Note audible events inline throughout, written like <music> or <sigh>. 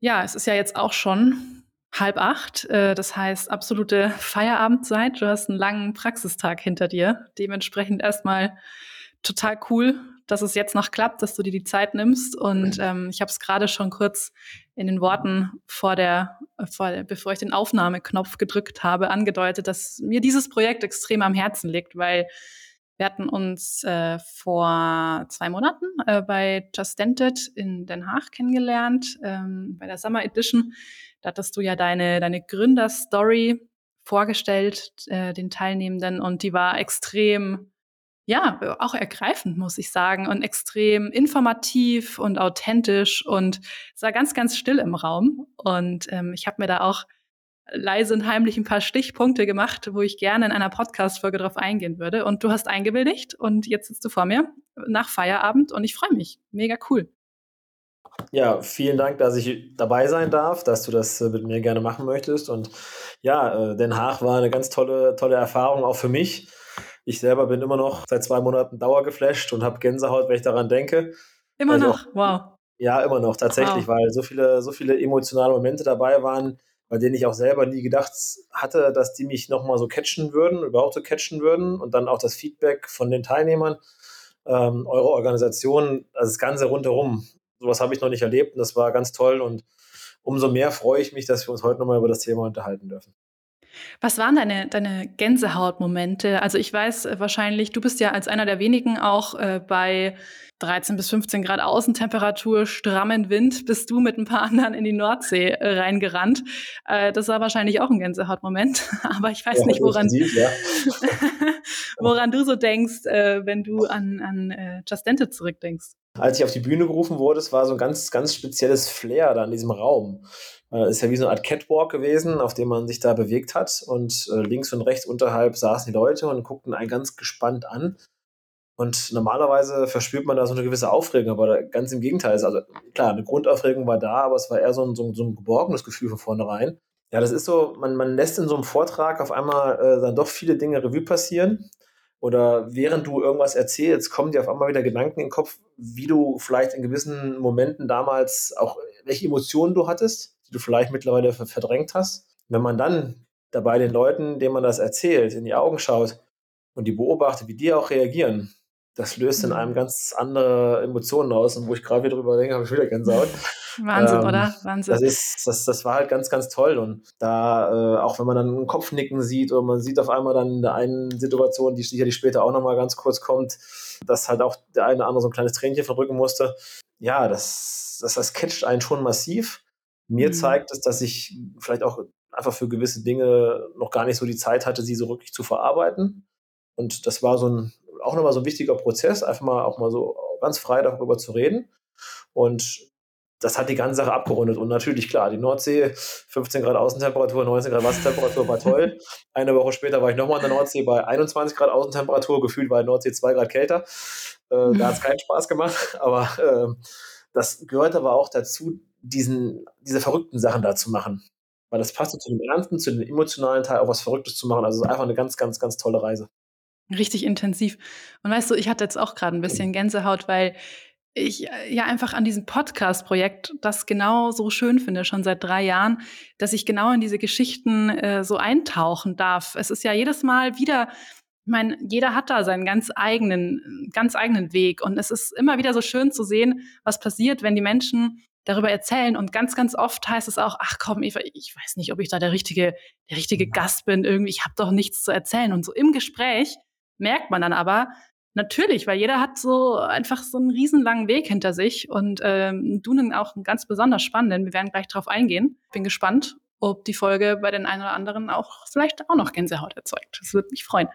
Ja, es ist ja jetzt auch schon halb acht. Äh, das heißt, absolute Feierabendzeit. Du hast einen langen Praxistag hinter dir. Dementsprechend erstmal total cool, dass es jetzt noch klappt, dass du dir die Zeit nimmst. Und ähm, ich habe es gerade schon kurz in den Worten vor der, vor der, bevor ich den Aufnahmeknopf gedrückt habe, angedeutet, dass mir dieses Projekt extrem am Herzen liegt, weil wir hatten uns äh, vor zwei Monaten äh, bei Just Dented in Den Haag kennengelernt, ähm, bei der Summer Edition. Da hattest du ja deine, deine Gründerstory vorgestellt, äh, den Teilnehmenden, und die war extrem ja, auch ergreifend, muss ich sagen, und extrem informativ und authentisch und es war ganz, ganz still im Raum. Und ähm, ich habe mir da auch leise und heimlich ein paar Stichpunkte gemacht, wo ich gerne in einer Podcast-Folge drauf eingehen würde. Und du hast eingewilligt und jetzt sitzt du vor mir nach Feierabend und ich freue mich. Mega cool. Ja, vielen Dank, dass ich dabei sein darf, dass du das äh, mit mir gerne machen möchtest. Und ja, äh, Den Haag war eine ganz tolle, tolle Erfahrung auch für mich ich selber bin immer noch seit zwei Monaten dauergeflasht und habe Gänsehaut, wenn ich daran denke. Immer noch, auch, wow. Ja, immer noch, tatsächlich, wow. weil so viele, so viele emotionale Momente dabei waren, bei denen ich auch selber nie gedacht hatte, dass die mich nochmal so catchen würden, überhaupt so catchen würden. Und dann auch das Feedback von den Teilnehmern, ähm, eure Organisation, also das Ganze rundherum. Sowas habe ich noch nicht erlebt und das war ganz toll. Und umso mehr freue ich mich, dass wir uns heute nochmal über das Thema unterhalten dürfen. Was waren deine, deine Gänsehautmomente? Also ich weiß äh, wahrscheinlich, du bist ja als einer der wenigen auch äh, bei 13 bis 15 Grad Außentemperatur, strammen Wind, bist du mit ein paar anderen in die Nordsee äh, reingerannt. Äh, das war wahrscheinlich auch ein Gänsehautmoment. <laughs> Aber ich weiß ja, nicht, woran, ja. <laughs> woran du so denkst, äh, wenn du an, an äh, Just Dente zurückdenkst. Als ich auf die Bühne gerufen wurde, es war so ein ganz, ganz spezielles Flair da in diesem Raum. Äh, ist ja wie so eine Art Catwalk gewesen, auf dem man sich da bewegt hat. Und äh, links und rechts unterhalb saßen die Leute und guckten einen ganz gespannt an. Und normalerweise verspürt man da so eine gewisse Aufregung, aber ganz im Gegenteil. Also klar, eine Grundaufregung war da, aber es war eher so ein, so ein, so ein geborgenes Gefühl von vornherein. Ja, das ist so, man, man lässt in so einem Vortrag auf einmal äh, dann doch viele Dinge Revue passieren. Oder während du irgendwas erzählst, kommen dir auf einmal wieder Gedanken in den Kopf, wie du vielleicht in gewissen Momenten damals auch, welche Emotionen du hattest die du vielleicht mittlerweile verdrängt hast. Wenn man dann dabei den Leuten, denen man das erzählt, in die Augen schaut und die beobachtet, wie die auch reagieren, das löst in einem mhm. ganz andere Emotionen aus. Und wo ich gerade wieder drüber denke, habe ich wieder Gänsehaut. <laughs> Wahnsinn, ähm, oder? Wahnsinn. Das, ist, das, das war halt ganz, ganz toll. Und da, äh, auch wenn man dann einen Kopfnicken sieht oder man sieht auf einmal dann in der einen Situation, die sicherlich später auch nochmal ganz kurz kommt, dass halt auch der eine oder andere so ein kleines Tränchen verdrücken musste. Ja, das, das, das catcht einen schon massiv. Mir mhm. zeigt es, dass ich vielleicht auch einfach für gewisse Dinge noch gar nicht so die Zeit hatte, sie so wirklich zu verarbeiten. Und das war so ein, auch nochmal so ein wichtiger Prozess, einfach mal auch mal so ganz frei darüber zu reden. Und das hat die ganze Sache abgerundet. Und natürlich, klar, die Nordsee, 15 Grad Außentemperatur, 19 Grad Wassertemperatur war toll. <laughs> Eine Woche später war ich nochmal in der Nordsee bei 21 Grad Außentemperatur, gefühlt war die Nordsee 2 Grad kälter. Äh, da hat es <laughs> keinen Spaß gemacht. Aber äh, das gehört aber auch dazu, diesen, diese verrückten Sachen da zu machen. Weil das passt zu dem Ernsten, zu dem emotionalen Teil, auch was Verrücktes zu machen. Also es ist einfach eine ganz, ganz, ganz tolle Reise. Richtig intensiv. Und weißt du, ich hatte jetzt auch gerade ein bisschen Gänsehaut, weil ich äh, ja einfach an diesem Podcast-Projekt das genau so schön finde, schon seit drei Jahren, dass ich genau in diese Geschichten äh, so eintauchen darf. Es ist ja jedes Mal wieder, ich meine, jeder hat da seinen ganz eigenen, ganz eigenen Weg. Und es ist immer wieder so schön zu sehen, was passiert, wenn die Menschen darüber erzählen. Und ganz, ganz oft heißt es auch, ach komm, Eva, ich weiß nicht, ob ich da der richtige, der richtige mhm. Gast bin. Irgendwie, ich habe doch nichts zu erzählen. Und so im Gespräch merkt man dann aber, natürlich, weil jeder hat so einfach so einen riesenlangen Weg hinter sich und ähm, du nun auch einen ganz besonders spannenden. Wir werden gleich drauf eingehen. Bin gespannt, ob die Folge bei den einen oder anderen auch vielleicht auch noch Gänsehaut erzeugt. Das würde mich freuen.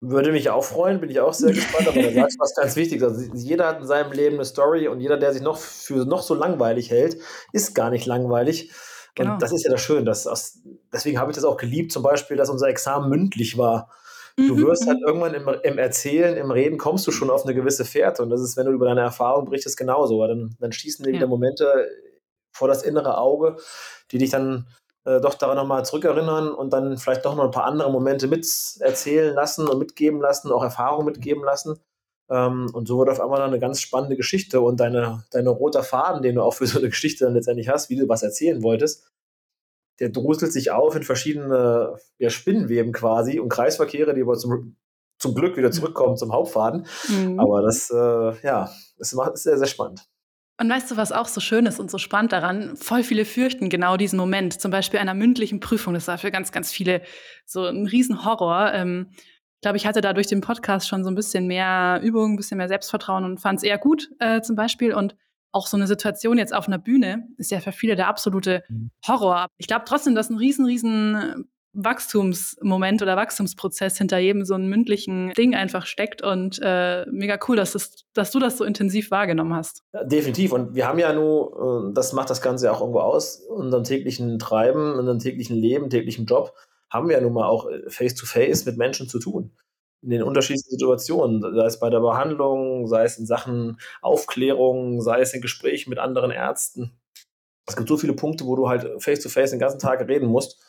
Würde mich auch freuen, bin ich auch sehr gespannt, aber da sagst du was ganz Wichtiges. Also jeder hat in seinem Leben eine Story und jeder, der sich noch für noch so langweilig hält, ist gar nicht langweilig. Genau. Und das ist ja das Schöne. Dass aus, deswegen habe ich das auch geliebt, zum Beispiel, dass unser Examen mündlich war. Du mhm, wirst halt mhm. irgendwann im, im, Erzählen, im Reden kommst du schon auf eine gewisse Fährte. Und das ist, wenn du über deine Erfahrung berichtest, genauso. Weil dann, dann schießen dir ja. wieder Momente vor das innere Auge, die dich dann äh, doch daran nochmal zurückerinnern und dann vielleicht doch noch ein paar andere Momente mit erzählen lassen und mitgeben lassen, auch Erfahrungen mitgeben lassen. Ähm, und so wird auf einmal dann eine ganz spannende Geschichte und deine, deine roter Faden, den du auch für so eine Geschichte dann letztendlich hast, wie du was erzählen wolltest, der druselt sich auf in verschiedene ja, Spinnenweben quasi und Kreisverkehre, die aber zum, zum Glück wieder zurückkommen zum Hauptfaden. Mhm. Aber das, äh, ja, das macht es sehr, sehr spannend. Und weißt du, was auch so schön ist und so spannend daran? Voll viele fürchten genau diesen Moment, zum Beispiel einer mündlichen Prüfung. Das war für ganz, ganz viele so ein Riesenhorror. Ähm, ich glaube, ich hatte da durch den Podcast schon so ein bisschen mehr Übung, ein bisschen mehr Selbstvertrauen und fand es eher gut äh, zum Beispiel. Und auch so eine Situation jetzt auf einer Bühne ist ja für viele der absolute mhm. Horror. Ich glaube trotzdem, dass ein riesen, riesen Wachstumsmoment oder Wachstumsprozess hinter jedem so einem mündlichen Ding einfach steckt und äh, mega cool, dass, das, dass du das so intensiv wahrgenommen hast. Ja, definitiv. Und wir haben ja nur, äh, das macht das Ganze ja auch irgendwo aus, unserem täglichen Treiben, unserem täglichen Leben, täglichen Job, haben wir ja nun mal auch face-to-face -face mit Menschen zu tun in den unterschiedlichen Situationen, sei es bei der Behandlung, sei es in Sachen Aufklärung, sei es in Gesprächen mit anderen Ärzten. Es gibt so viele Punkte, wo du halt face-to-face -face den ganzen Tag reden musst.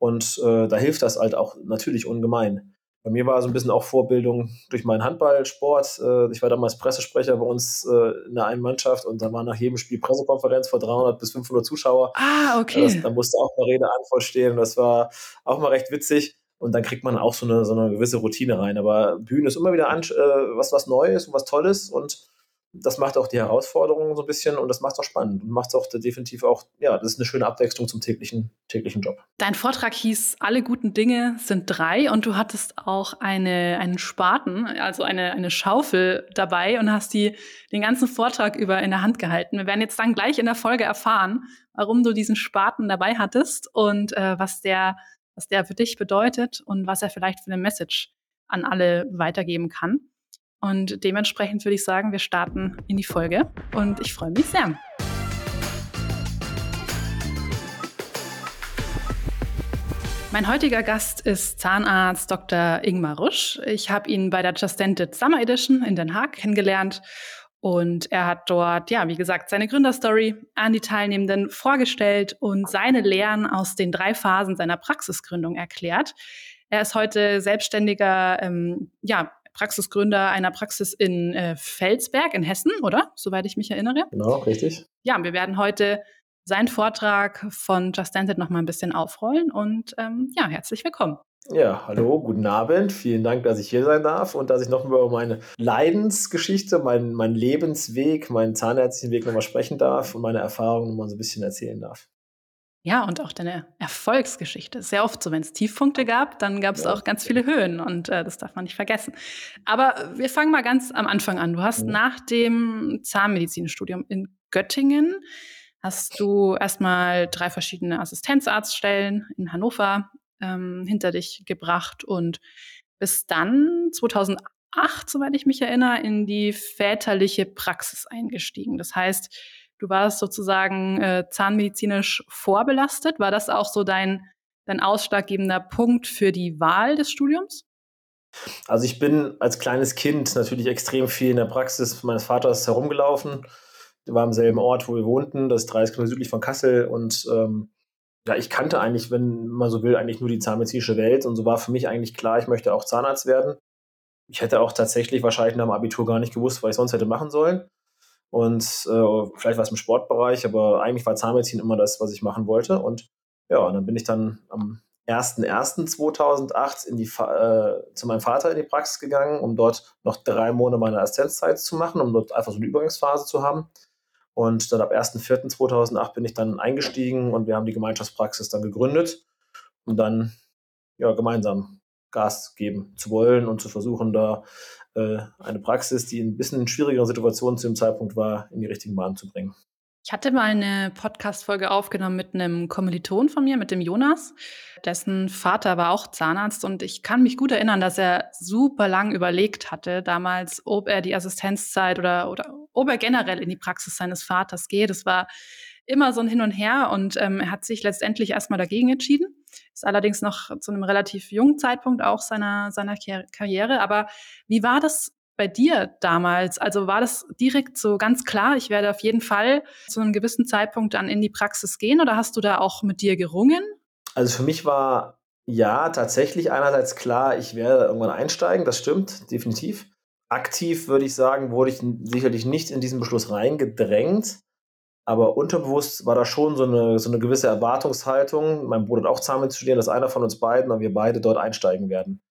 Und äh, da hilft das halt auch natürlich ungemein. Bei mir war so ein bisschen auch Vorbildung durch meinen Handballsport. Äh, ich war damals Pressesprecher bei uns äh, in der einen Mannschaft und da war nach jedem Spiel Pressekonferenz vor 300 bis 500 Zuschauer. Ah, okay. Das, da musste auch mal Rede Antwort stehen das war auch mal recht witzig und dann kriegt man auch so eine, so eine gewisse Routine rein. Aber Bühne ist immer wieder an, äh, was, was Neues und was Tolles und das macht auch die Herausforderungen so ein bisschen und das macht es auch spannend und macht es auch definitiv auch, ja, das ist eine schöne Abwechslung zum täglichen, täglichen Job. Dein Vortrag hieß Alle guten Dinge sind drei und du hattest auch eine, einen Spaten, also eine, eine Schaufel dabei und hast die den ganzen Vortrag über in der Hand gehalten. Wir werden jetzt dann gleich in der Folge erfahren, warum du diesen Spaten dabei hattest und äh, was der was der für dich bedeutet und was er vielleicht für eine Message an alle weitergeben kann. Und dementsprechend würde ich sagen, wir starten in die Folge und ich freue mich sehr. Mein heutiger Gast ist Zahnarzt Dr. Ingmar Rusch. Ich habe ihn bei der Just Dented Summer Edition in Den Haag kennengelernt und er hat dort, ja, wie gesagt, seine Gründerstory an die Teilnehmenden vorgestellt und seine Lehren aus den drei Phasen seiner Praxisgründung erklärt. Er ist heute selbstständiger, ähm, ja, Praxisgründer einer Praxis in äh, Felsberg in Hessen, oder? Soweit ich mich erinnere. Genau, richtig. Ja, wir werden heute seinen Vortrag von Just Dance noch mal ein bisschen aufrollen und ähm, ja, herzlich willkommen. Ja, hallo, guten Abend. Vielen Dank, dass ich hier sein darf und dass ich noch über meine Leidensgeschichte, meinen mein Lebensweg, meinen zahnärztlichen Weg nochmal sprechen darf und meine Erfahrungen nochmal so ein bisschen erzählen darf. Ja, und auch deine Erfolgsgeschichte. Sehr oft so, wenn es Tiefpunkte gab, dann gab es ja. auch ganz viele Höhen und äh, das darf man nicht vergessen. Aber wir fangen mal ganz am Anfang an. Du hast mhm. nach dem Zahnmedizinstudium in Göttingen hast du erstmal drei verschiedene Assistenzarztstellen in Hannover ähm, hinter dich gebracht und bis dann 2008, soweit ich mich erinnere, in die väterliche Praxis eingestiegen. Das heißt, du warst sozusagen äh, zahnmedizinisch vorbelastet. War das auch so dein, dein ausschlaggebender Punkt für die Wahl des Studiums? Also ich bin als kleines Kind natürlich extrem viel in der Praxis meines Vaters herumgelaufen. Der war am selben Ort, wo wir wohnten, das ist 30 Kilometer südlich von Kassel und ähm, ja, ich kannte eigentlich, wenn man so will, eigentlich nur die zahnmedizinische Welt und so war für mich eigentlich klar, ich möchte auch Zahnarzt werden. Ich hätte auch tatsächlich wahrscheinlich nach dem Abitur gar nicht gewusst, was ich sonst hätte machen sollen. Und äh, vielleicht war es im Sportbereich, aber eigentlich war Zahnmedizin immer das, was ich machen wollte. Und ja, und dann bin ich dann am 1.1.2008 in die, äh, zu meinem Vater in die Praxis gegangen, um dort noch drei Monate meine Assistenzzeit zu machen, um dort einfach so eine Übergangsphase zu haben. Und dann ab 1.4.2008 bin ich dann eingestiegen und wir haben die Gemeinschaftspraxis dann gegründet, um dann ja, gemeinsam Gas geben zu wollen und zu versuchen, da eine Praxis, die in ein bisschen schwierigerer Situation zu dem Zeitpunkt war, in die richtigen Bahnen zu bringen. Ich hatte mal eine Podcast-Folge aufgenommen mit einem Kommiliton von mir, mit dem Jonas. Dessen Vater war auch Zahnarzt und ich kann mich gut erinnern, dass er super lang überlegt hatte damals, ob er die Assistenzzeit oder, oder ob er generell in die Praxis seines Vaters geht. Es war immer so ein Hin und Her und ähm, er hat sich letztendlich erstmal dagegen entschieden. Ist allerdings noch zu einem relativ jungen Zeitpunkt auch seiner, seiner Karriere. Aber wie war das bei dir damals? Also war das direkt so ganz klar, ich werde auf jeden Fall zu einem gewissen Zeitpunkt dann in die Praxis gehen oder hast du da auch mit dir gerungen? Also für mich war ja tatsächlich einerseits klar, ich werde irgendwann einsteigen, das stimmt, definitiv. aktiv würde ich sagen, wurde ich sicherlich nicht in diesen Beschluss reingedrängt. Aber unterbewusst war da schon so eine, so eine gewisse Erwartungshaltung. Mein Bruder hat auch Zahnmedizin studiert, dass einer von uns beiden und wir beide dort einsteigen werden.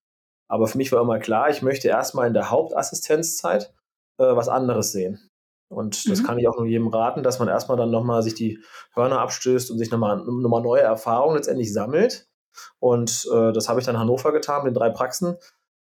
Aber für mich war immer klar, ich möchte erstmal in der Hauptassistenzzeit äh, was anderes sehen. Und das mhm. kann ich auch nur jedem raten, dass man erstmal dann nochmal sich die Hörner abstößt und sich nochmal noch mal neue Erfahrungen letztendlich sammelt. Und äh, das habe ich dann in Hannover getan, mit den drei Praxen.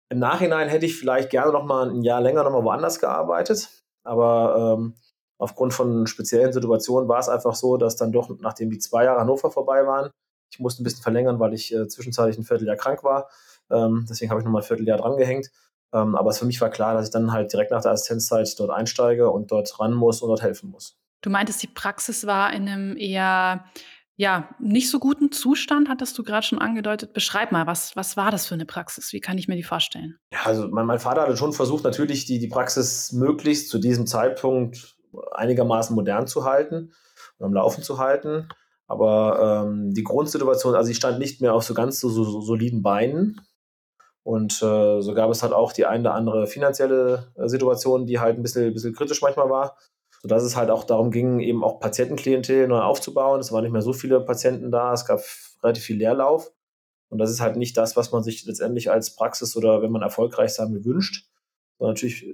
Im Nachhinein hätte ich vielleicht gerne nochmal ein Jahr länger nochmal woanders gearbeitet. Aber ähm, aufgrund von speziellen Situationen war es einfach so, dass dann doch, nachdem die zwei Jahre Hannover vorbei waren, ich musste ein bisschen verlängern, weil ich äh, zwischenzeitlich ein Vierteljahr krank war. Ähm, deswegen habe ich nochmal ein Vierteljahr drangehängt. Ähm, aber es für mich war klar, dass ich dann halt direkt nach der Assistenzzeit dort einsteige und dort ran muss und dort helfen muss. Du meintest, die Praxis war in einem eher ja, nicht so guten Zustand, hattest du gerade schon angedeutet. Beschreib mal, was, was war das für eine Praxis? Wie kann ich mir die vorstellen? Ja, also mein, mein Vater hatte schon versucht, natürlich die, die Praxis möglichst zu diesem Zeitpunkt einigermaßen modern zu halten und am Laufen zu halten. Aber ähm, die Grundsituation, also ich stand nicht mehr auf so ganz so, so, so soliden Beinen. Und äh, so gab es halt auch die eine oder andere finanzielle äh, Situation, die halt ein bisschen, bisschen kritisch manchmal war. Sodass es halt auch darum ging, eben auch Patientenklientel neu aufzubauen. Es waren nicht mehr so viele Patienten da, es gab relativ viel Leerlauf. Und das ist halt nicht das, was man sich letztendlich als Praxis oder wenn man erfolgreich sein will, wünscht. Sondern natürlich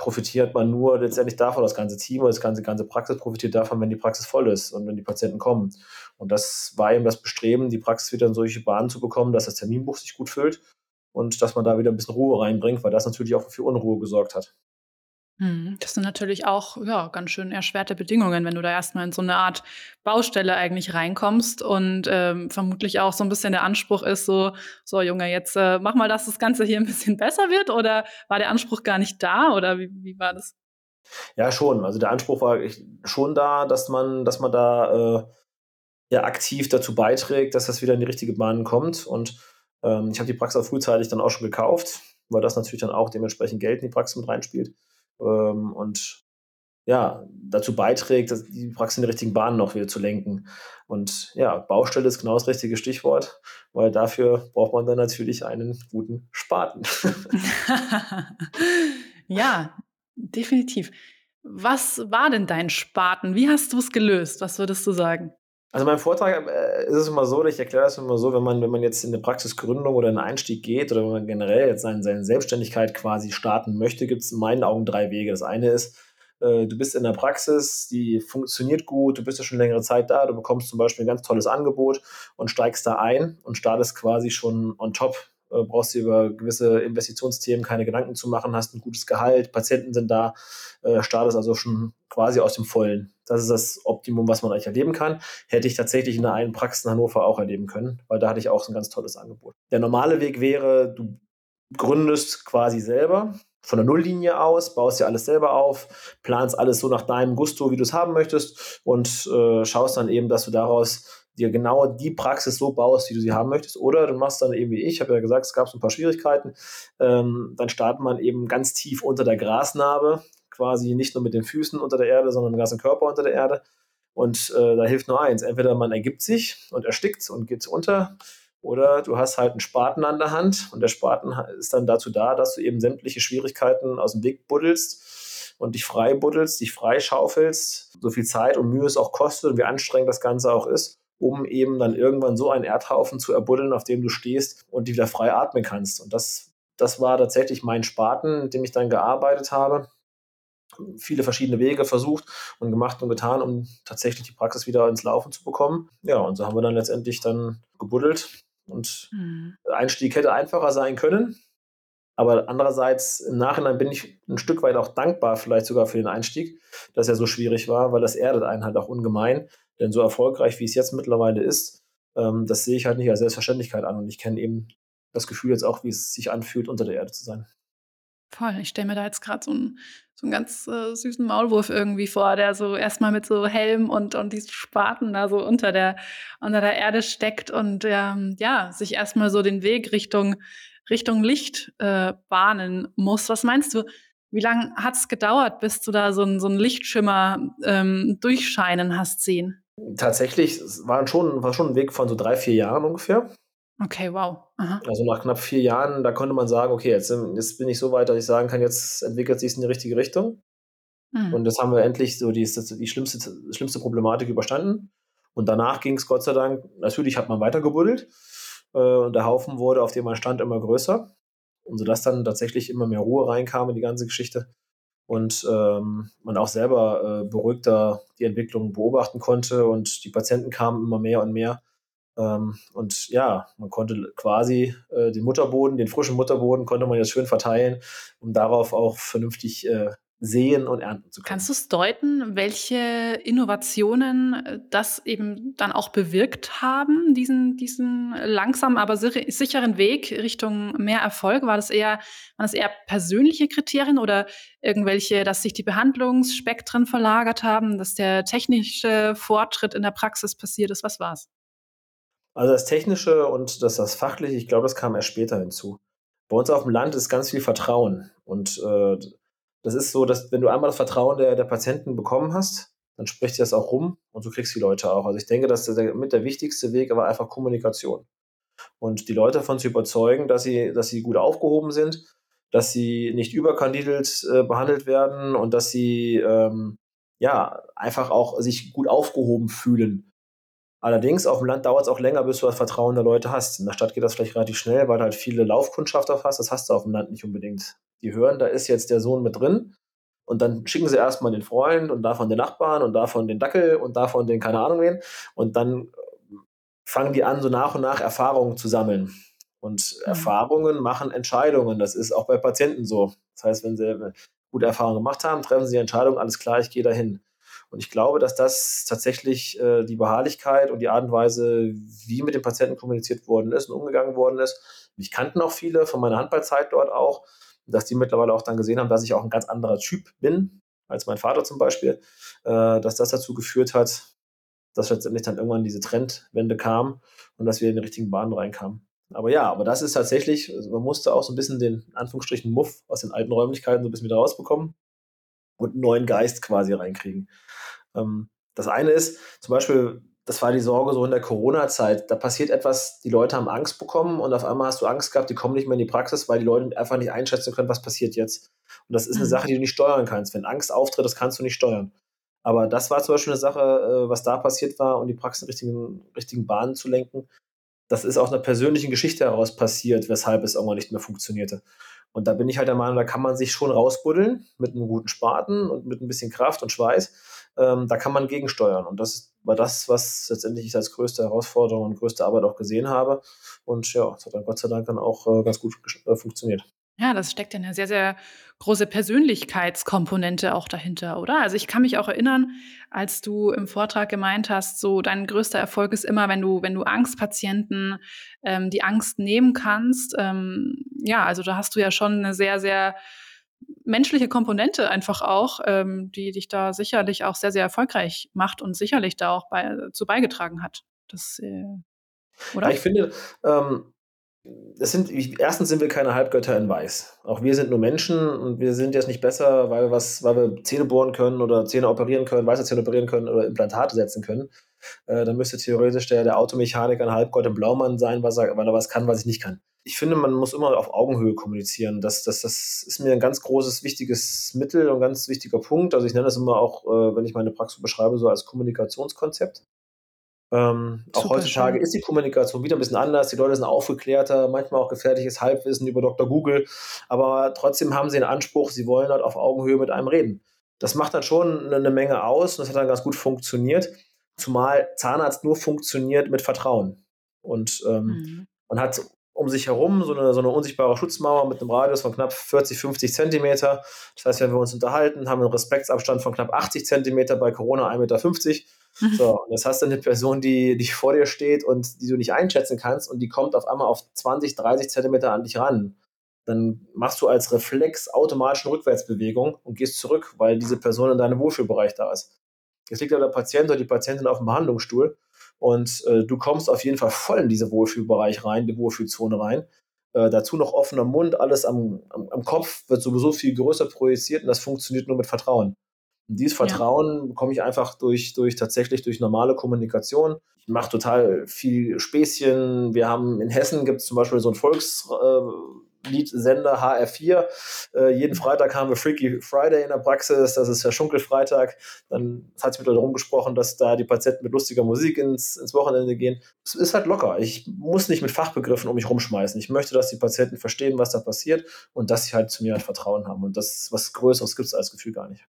profitiert man nur letztendlich davon, das ganze Team oder das ganze, ganze Praxis profitiert davon, wenn die Praxis voll ist und wenn die Patienten kommen. Und das war eben das Bestreben, die Praxis wieder in solche Bahnen zu bekommen, dass das Terminbuch sich gut füllt und dass man da wieder ein bisschen Ruhe reinbringt, weil das natürlich auch für Unruhe gesorgt hat. Mhm. Das sind natürlich auch ja, ganz schön erschwerte Bedingungen, wenn du da erstmal in so eine Art Baustelle eigentlich reinkommst und ähm, vermutlich auch so ein bisschen der Anspruch ist, so, so Junge, jetzt äh, mach mal, dass das Ganze hier ein bisschen <laughs> besser wird oder war der Anspruch gar nicht da oder wie, wie war das? Ja, schon. Also der Anspruch war schon da, dass man, dass man da äh, ja aktiv dazu beiträgt, dass das wieder in die richtige Bahn kommt. Und ähm, ich habe die Praxis auch frühzeitig dann auch schon gekauft, weil das natürlich dann auch dementsprechend Geld in die Praxis mit reinspielt ähm, und ja, dazu beiträgt, die Praxis in die richtigen Bahnen noch wieder zu lenken. Und ja, Baustelle ist genau das richtige Stichwort, weil dafür braucht man dann natürlich einen guten Spaten. <laughs> ja, definitiv. Was war denn dein Spaten? Wie hast du es gelöst? Was würdest du sagen? Also mein Vortrag äh, ist es immer so, ich erkläre das immer so, wenn man, wenn man jetzt in eine Praxisgründung oder einen Einstieg geht oder wenn man generell jetzt seine, seine Selbstständigkeit quasi starten möchte, gibt es in meinen Augen drei Wege. Das eine ist, äh, du bist in der Praxis, die funktioniert gut, du bist ja schon längere Zeit da, du bekommst zum Beispiel ein ganz tolles Angebot und steigst da ein und startest quasi schon on top äh, brauchst dir über gewisse Investitionsthemen keine Gedanken zu machen, hast ein gutes Gehalt, Patienten sind da, äh, startest also schon quasi aus dem Vollen. Das ist das Optimum, was man eigentlich erleben kann. Hätte ich tatsächlich in der einen Praxis in Hannover auch erleben können, weil da hatte ich auch so ein ganz tolles Angebot. Der normale Weg wäre, du gründest quasi selber von der Nulllinie aus, baust dir alles selber auf, planst alles so nach deinem Gusto, wie du es haben möchtest und äh, schaust dann eben, dass du daraus dir genau die Praxis so baust, wie du sie haben möchtest. Oder du machst dann eben wie ich, ich habe ja gesagt, es gab so ein paar Schwierigkeiten. Ähm, dann startet man eben ganz tief unter der Grasnarbe, quasi nicht nur mit den Füßen unter der Erde, sondern den ganzen Körper unter der Erde. Und äh, da hilft nur eins. Entweder man ergibt sich und erstickt und geht unter, oder du hast halt einen Spaten an der Hand und der Spaten ist dann dazu da, dass du eben sämtliche Schwierigkeiten aus dem Weg buddelst und dich frei buddelst, dich frei schaufelst, so viel Zeit und Mühe es auch kostet und wie anstrengend das Ganze auch ist um eben dann irgendwann so einen Erdhaufen zu erbuddeln, auf dem du stehst und die wieder frei atmen kannst. Und das, das war tatsächlich mein Spaten, mit dem ich dann gearbeitet habe. Viele verschiedene Wege versucht und gemacht und getan, um tatsächlich die Praxis wieder ins Laufen zu bekommen. Ja, und so haben wir dann letztendlich dann gebuddelt und mhm. Einstieg hätte einfacher sein können. Aber andererseits im Nachhinein bin ich ein Stück weit auch dankbar, vielleicht sogar für den Einstieg, dass er so schwierig war, weil das erdet einen halt auch ungemein. Denn so erfolgreich, wie es jetzt mittlerweile ist, ähm, das sehe ich halt nicht als Selbstverständlichkeit an. Und ich kenne eben das Gefühl jetzt auch, wie es sich anfühlt, unter der Erde zu sein. Voll. Ich stelle mir da jetzt gerade so, einen, so einen ganz äh, süßen Maulwurf irgendwie vor, der so erstmal mit so Helm und, und diesen Spaten da so unter der, unter der Erde steckt und ähm, ja, sich erstmal so den Weg Richtung, Richtung Licht äh, bahnen muss. Was meinst du? Wie lange hat es gedauert, bis du da so einen so Lichtschimmer ähm, durchscheinen hast sehen? Tatsächlich war schon, war schon ein Weg von so drei, vier Jahren ungefähr. Okay, wow. Aha. Also nach knapp vier Jahren, da konnte man sagen, okay, jetzt, jetzt bin ich so weit, dass ich sagen kann, jetzt entwickelt sich es in die richtige Richtung. Mhm. Und das haben wir endlich so die, die schlimmste, schlimmste Problematik überstanden. Und danach ging es Gott sei Dank, natürlich hat man weitergebuddelt äh, und der Haufen wurde, auf dem man stand, immer größer. Und sodass dann tatsächlich immer mehr Ruhe reinkam in die ganze Geschichte und ähm, man auch selber äh, beruhigter die Entwicklung beobachten konnte und die Patienten kamen immer mehr und mehr. Ähm, und ja, man konnte quasi äh, den Mutterboden, den frischen Mutterboden, konnte man jetzt schön verteilen, um darauf auch vernünftig äh, sehen und ernten zu können. Kannst du es deuten, welche Innovationen äh, das eben dann auch bewirkt haben, diesen, diesen langsamen, aber sicheren Weg Richtung mehr Erfolg? War das eher, waren das eher persönliche Kriterien oder irgendwelche, dass sich die Behandlungsspektren verlagert haben, dass der technische Fortschritt in der Praxis passiert ist? Was war es? Also das Technische und das, das Fachliche, ich glaube, das kam erst später hinzu. Bei uns auf dem Land ist ganz viel Vertrauen und äh, das ist so, dass wenn du einmal das Vertrauen der, der Patienten bekommen hast, dann spricht sich das auch rum und du kriegst die Leute auch. Also ich denke, dass der, mit der wichtigste Weg war einfach Kommunikation. Und die Leute davon zu überzeugen, dass sie, dass sie gut aufgehoben sind, dass sie nicht überkandidelt äh, behandelt werden und dass sie ähm, ja einfach auch sich gut aufgehoben fühlen. Allerdings auf dem Land dauert es auch länger, bis du das Vertrauen der Leute hast. In der Stadt geht das vielleicht relativ schnell, weil du halt viele Laufkundschafter hast. Das hast du auf dem Land nicht unbedingt die hören, da ist jetzt der Sohn mit drin. Und dann schicken sie erstmal den Freund und davon den Nachbarn und davon den Dackel und davon den keine Ahnung wen. Und dann äh, fangen die an, so nach und nach Erfahrungen zu sammeln. Und mhm. Erfahrungen machen Entscheidungen. Das ist auch bei Patienten so. Das heißt, wenn sie gute Erfahrungen gemacht haben, treffen sie die Entscheidung, alles klar, ich gehe dahin. Und ich glaube, dass das tatsächlich äh, die Beharrlichkeit und die Art und Weise, wie mit den Patienten kommuniziert worden ist und umgegangen worden ist. Mich kannten auch viele von meiner Handballzeit dort auch dass die mittlerweile auch dann gesehen haben, dass ich auch ein ganz anderer Typ bin, als mein Vater zum Beispiel, äh, dass das dazu geführt hat, dass letztendlich dann irgendwann diese Trendwende kam und dass wir in die richtigen Bahnen reinkamen. Aber ja, aber das ist tatsächlich, also man musste auch so ein bisschen den Anführungsstrichen Muff aus den alten Räumlichkeiten so ein bisschen wieder rausbekommen und einen neuen Geist quasi reinkriegen. Ähm, das eine ist zum Beispiel, das war die Sorge so in der Corona-Zeit. Da passiert etwas, die Leute haben Angst bekommen und auf einmal hast du Angst gehabt, die kommen nicht mehr in die Praxis, weil die Leute einfach nicht einschätzen können, was passiert jetzt. Und das ist eine mhm. Sache, die du nicht steuern kannst. Wenn Angst auftritt, das kannst du nicht steuern. Aber das war zum Beispiel eine Sache, äh, was da passiert war, um die Praxis in richtigen, richtigen Bahnen zu lenken. Das ist aus einer persönlichen Geschichte heraus passiert, weshalb es irgendwann nicht mehr funktionierte. Und da bin ich halt der Meinung, da kann man sich schon rausbuddeln mit einem guten Spaten und mit ein bisschen Kraft und Schweiß. Ähm, da kann man gegensteuern. Und das war das, was letztendlich ich als größte Herausforderung und größte Arbeit auch gesehen habe. Und ja, es hat dann Gott sei Dank dann auch äh, ganz gut äh, funktioniert. Ja, das steckt ja eine sehr, sehr große Persönlichkeitskomponente auch dahinter, oder? Also ich kann mich auch erinnern, als du im Vortrag gemeint hast, so dein größter Erfolg ist immer, wenn du, wenn du Angstpatienten ähm, die Angst nehmen kannst. Ähm, ja, also da hast du ja schon eine sehr, sehr menschliche Komponente einfach auch, ähm, die dich da sicherlich auch sehr, sehr erfolgreich macht und sicherlich da auch bei, zu beigetragen hat. Das, äh, oder? Ja, ich finde, ähm, das sind, erstens sind wir keine Halbgötter in Weiß. Auch wir sind nur Menschen und wir sind jetzt nicht besser, weil wir, was, weil wir Zähne bohren können oder Zähne operieren können, weiße Zähne operieren können oder Implantate setzen können. Äh, dann müsste theoretisch der, der Automechaniker ein Halbgott im Blaumann sein, was er, weil er was kann, was ich nicht kann ich finde, man muss immer auf Augenhöhe kommunizieren. Das, das, das ist mir ein ganz großes, wichtiges Mittel und ganz wichtiger Punkt. Also ich nenne das immer auch, äh, wenn ich meine Praxis beschreibe, so als Kommunikationskonzept. Ähm, auch heutzutage schön. ist die Kommunikation wieder ein bisschen anders. Die Leute sind aufgeklärter, manchmal auch gefährliches Halbwissen über Dr. Google, aber trotzdem haben sie den Anspruch, sie wollen halt auf Augenhöhe mit einem reden. Das macht dann schon eine Menge aus und das hat dann ganz gut funktioniert, zumal Zahnarzt nur funktioniert mit Vertrauen. Und ähm, mhm. man hat um sich herum, so eine, so eine unsichtbare Schutzmauer mit einem Radius von knapp 40, 50 Zentimeter. Das heißt, wenn wir uns unterhalten, haben wir einen Respektsabstand von knapp 80 Zentimeter, bei Corona 1,50 Meter. Mhm. So, und jetzt hast du eine Person, die, die vor dir steht und die du nicht einschätzen kannst und die kommt auf einmal auf 20, 30 Zentimeter an dich ran. Dann machst du als Reflex automatisch eine Rückwärtsbewegung und gehst zurück, weil diese Person in deinem Wohlfühlbereich da ist. Jetzt liegt ja der Patient oder die Patientin auf dem Behandlungsstuhl und äh, du kommst auf jeden Fall voll in diese Wohlfühlbereich rein, die Wohlfühlzone rein. Äh, dazu noch offener Mund, alles am, am, am, Kopf wird sowieso viel größer projiziert und das funktioniert nur mit Vertrauen. Und dieses Vertrauen ja. bekomme ich einfach durch, durch tatsächlich durch normale Kommunikation. Ich mache total viel Späßchen. Wir haben in Hessen gibt es zum Beispiel so ein Volks, äh, Liedsender HR4. Äh, jeden Freitag haben wir Freaky Friday in der Praxis, das ist der Schunkelfreitag. Dann hat sich mit darum gesprochen, dass da die Patienten mit lustiger Musik ins, ins Wochenende gehen. Es ist halt locker. Ich muss nicht mit Fachbegriffen um mich rumschmeißen. Ich möchte, dass die Patienten verstehen, was da passiert und dass sie halt zu mir halt Vertrauen haben. Und das was Größeres gibt es als Gefühl gar nicht.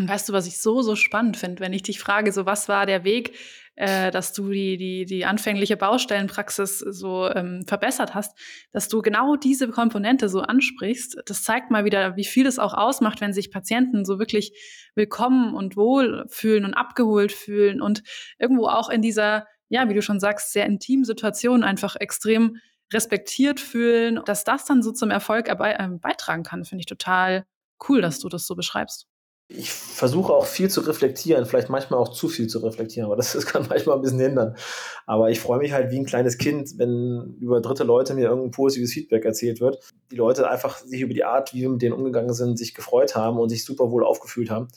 Und weißt du, was ich so, so spannend finde, wenn ich dich frage, so was war der Weg, äh, dass du die, die, die anfängliche Baustellenpraxis so ähm, verbessert hast, dass du genau diese Komponente so ansprichst. Das zeigt mal wieder, wie viel es auch ausmacht, wenn sich Patienten so wirklich willkommen und wohl fühlen und abgeholt fühlen und irgendwo auch in dieser, ja, wie du schon sagst, sehr intimen Situation einfach extrem respektiert fühlen, dass das dann so zum Erfolg äh, beitragen kann, finde ich total cool, dass du das so beschreibst ich versuche auch viel zu reflektieren, vielleicht manchmal auch zu viel zu reflektieren, aber das, <laughs> das kann manchmal ein bisschen hindern. Aber ich freue mich halt wie ein kleines Kind, wenn über dritte Leute mir irgendein positives Feedback erzählt wird. Die Leute einfach sich über die Art, wie wir mit denen umgegangen sind, sich gefreut haben und sich super wohl aufgefühlt haben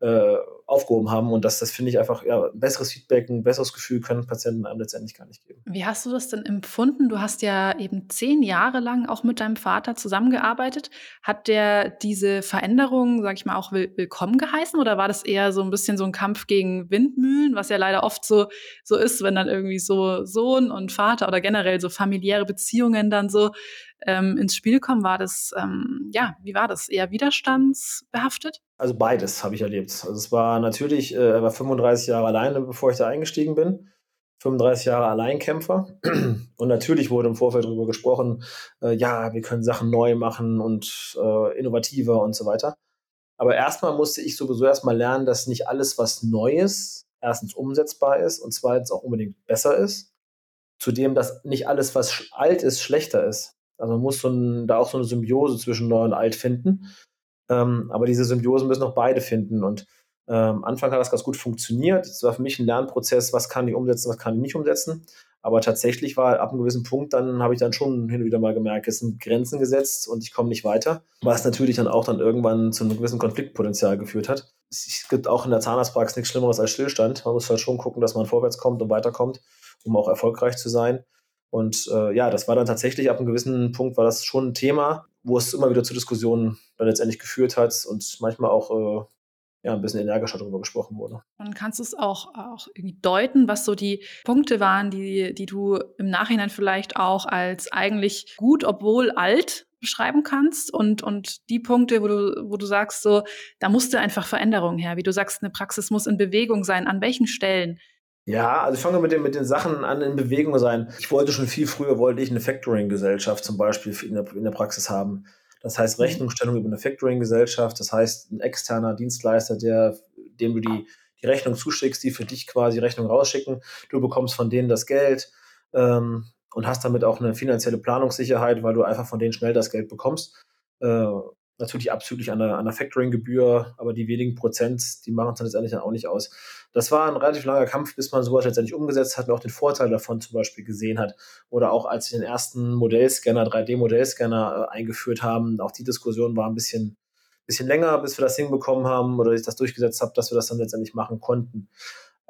äh, aufgehoben haben. Und das, das finde ich einfach, ja, ein besseres Feedback, ein besseres Gefühl können Patienten einem letztendlich gar nicht geben. Wie hast du das denn empfunden? Du hast ja eben zehn Jahre lang auch mit deinem Vater zusammengearbeitet. Hat der diese Veränderung, sag ich mal, auch will willkommen geheißen oder war das eher so ein bisschen so ein Kampf gegen Windmühlen, was ja leider oft so, so ist, wenn dann irgendwie so Sohn und Vater oder generell so familiäre Beziehungen dann so ähm, ins Spiel kommen, war das, ähm, ja, wie war das? Eher widerstandsbehaftet? Also beides habe ich erlebt. Also es war natürlich, äh, war 35 Jahre alleine, bevor ich da eingestiegen bin. 35 Jahre Alleinkämpfer. Und natürlich wurde im Vorfeld darüber gesprochen, äh, ja, wir können Sachen neu machen und äh, innovativer und so weiter. Aber erstmal musste ich sowieso erstmal lernen, dass nicht alles, was neu ist, erstens umsetzbar ist und zweitens auch unbedingt besser ist. Zudem, dass nicht alles, was alt ist, schlechter ist. Also man muss so ein, da auch so eine Symbiose zwischen neu und alt finden. Ähm, aber diese Symbiosen müssen auch beide finden. Und ähm, Anfang hat das ganz gut funktioniert. Es war für mich ein Lernprozess, was kann ich umsetzen, was kann ich nicht umsetzen. Aber tatsächlich war ab einem gewissen Punkt, dann habe ich dann schon hin und wieder mal gemerkt, es sind Grenzen gesetzt und ich komme nicht weiter. Was natürlich dann auch dann irgendwann zu einem gewissen Konfliktpotenzial geführt hat. Es gibt auch in der Zahnarztpraxis nichts Schlimmeres als Stillstand. Man muss halt schon gucken, dass man vorwärts kommt und weiterkommt, um auch erfolgreich zu sein. Und äh, ja, das war dann tatsächlich ab einem gewissen Punkt war das schon ein Thema, wo es immer wieder zu Diskussionen dann letztendlich geführt hat und manchmal auch äh, ja, ein bisschen energischer darüber gesprochen wurde. Und kannst du es auch, auch irgendwie deuten, was so die Punkte waren, die, die du im Nachhinein vielleicht auch als eigentlich gut, obwohl alt beschreiben kannst und, und die Punkte, wo du, wo du sagst, so, da musste einfach Veränderung her. Wie du sagst, eine Praxis muss in Bewegung sein. An welchen Stellen? Ja, also ich fange mit den, mit den Sachen an in Bewegung sein. Ich wollte schon viel früher, wollte ich eine Factoring-Gesellschaft zum Beispiel in der, in der Praxis haben. Das heißt mhm. Rechnungsstellung über eine Factoring-Gesellschaft, das heißt ein externer Dienstleister, der, dem du die, die Rechnung zuschickst, die für dich quasi Rechnung rausschicken. Du bekommst von denen das Geld ähm, und hast damit auch eine finanzielle Planungssicherheit, weil du einfach von denen schnell das Geld bekommst. Äh, natürlich abzüglich an der Factoring-Gebühr, aber die wenigen Prozent, die machen es dann letztendlich dann auch nicht aus. Das war ein relativ langer Kampf, bis man sowas letztendlich umgesetzt hat und auch den Vorteil davon zum Beispiel gesehen hat. Oder auch als sie den ersten Modellscanner, 3D-Modellscanner äh, eingeführt haben, auch die Diskussion war ein bisschen, bisschen länger, bis wir das hinbekommen haben oder ich das durchgesetzt habe, dass wir das dann letztendlich machen konnten.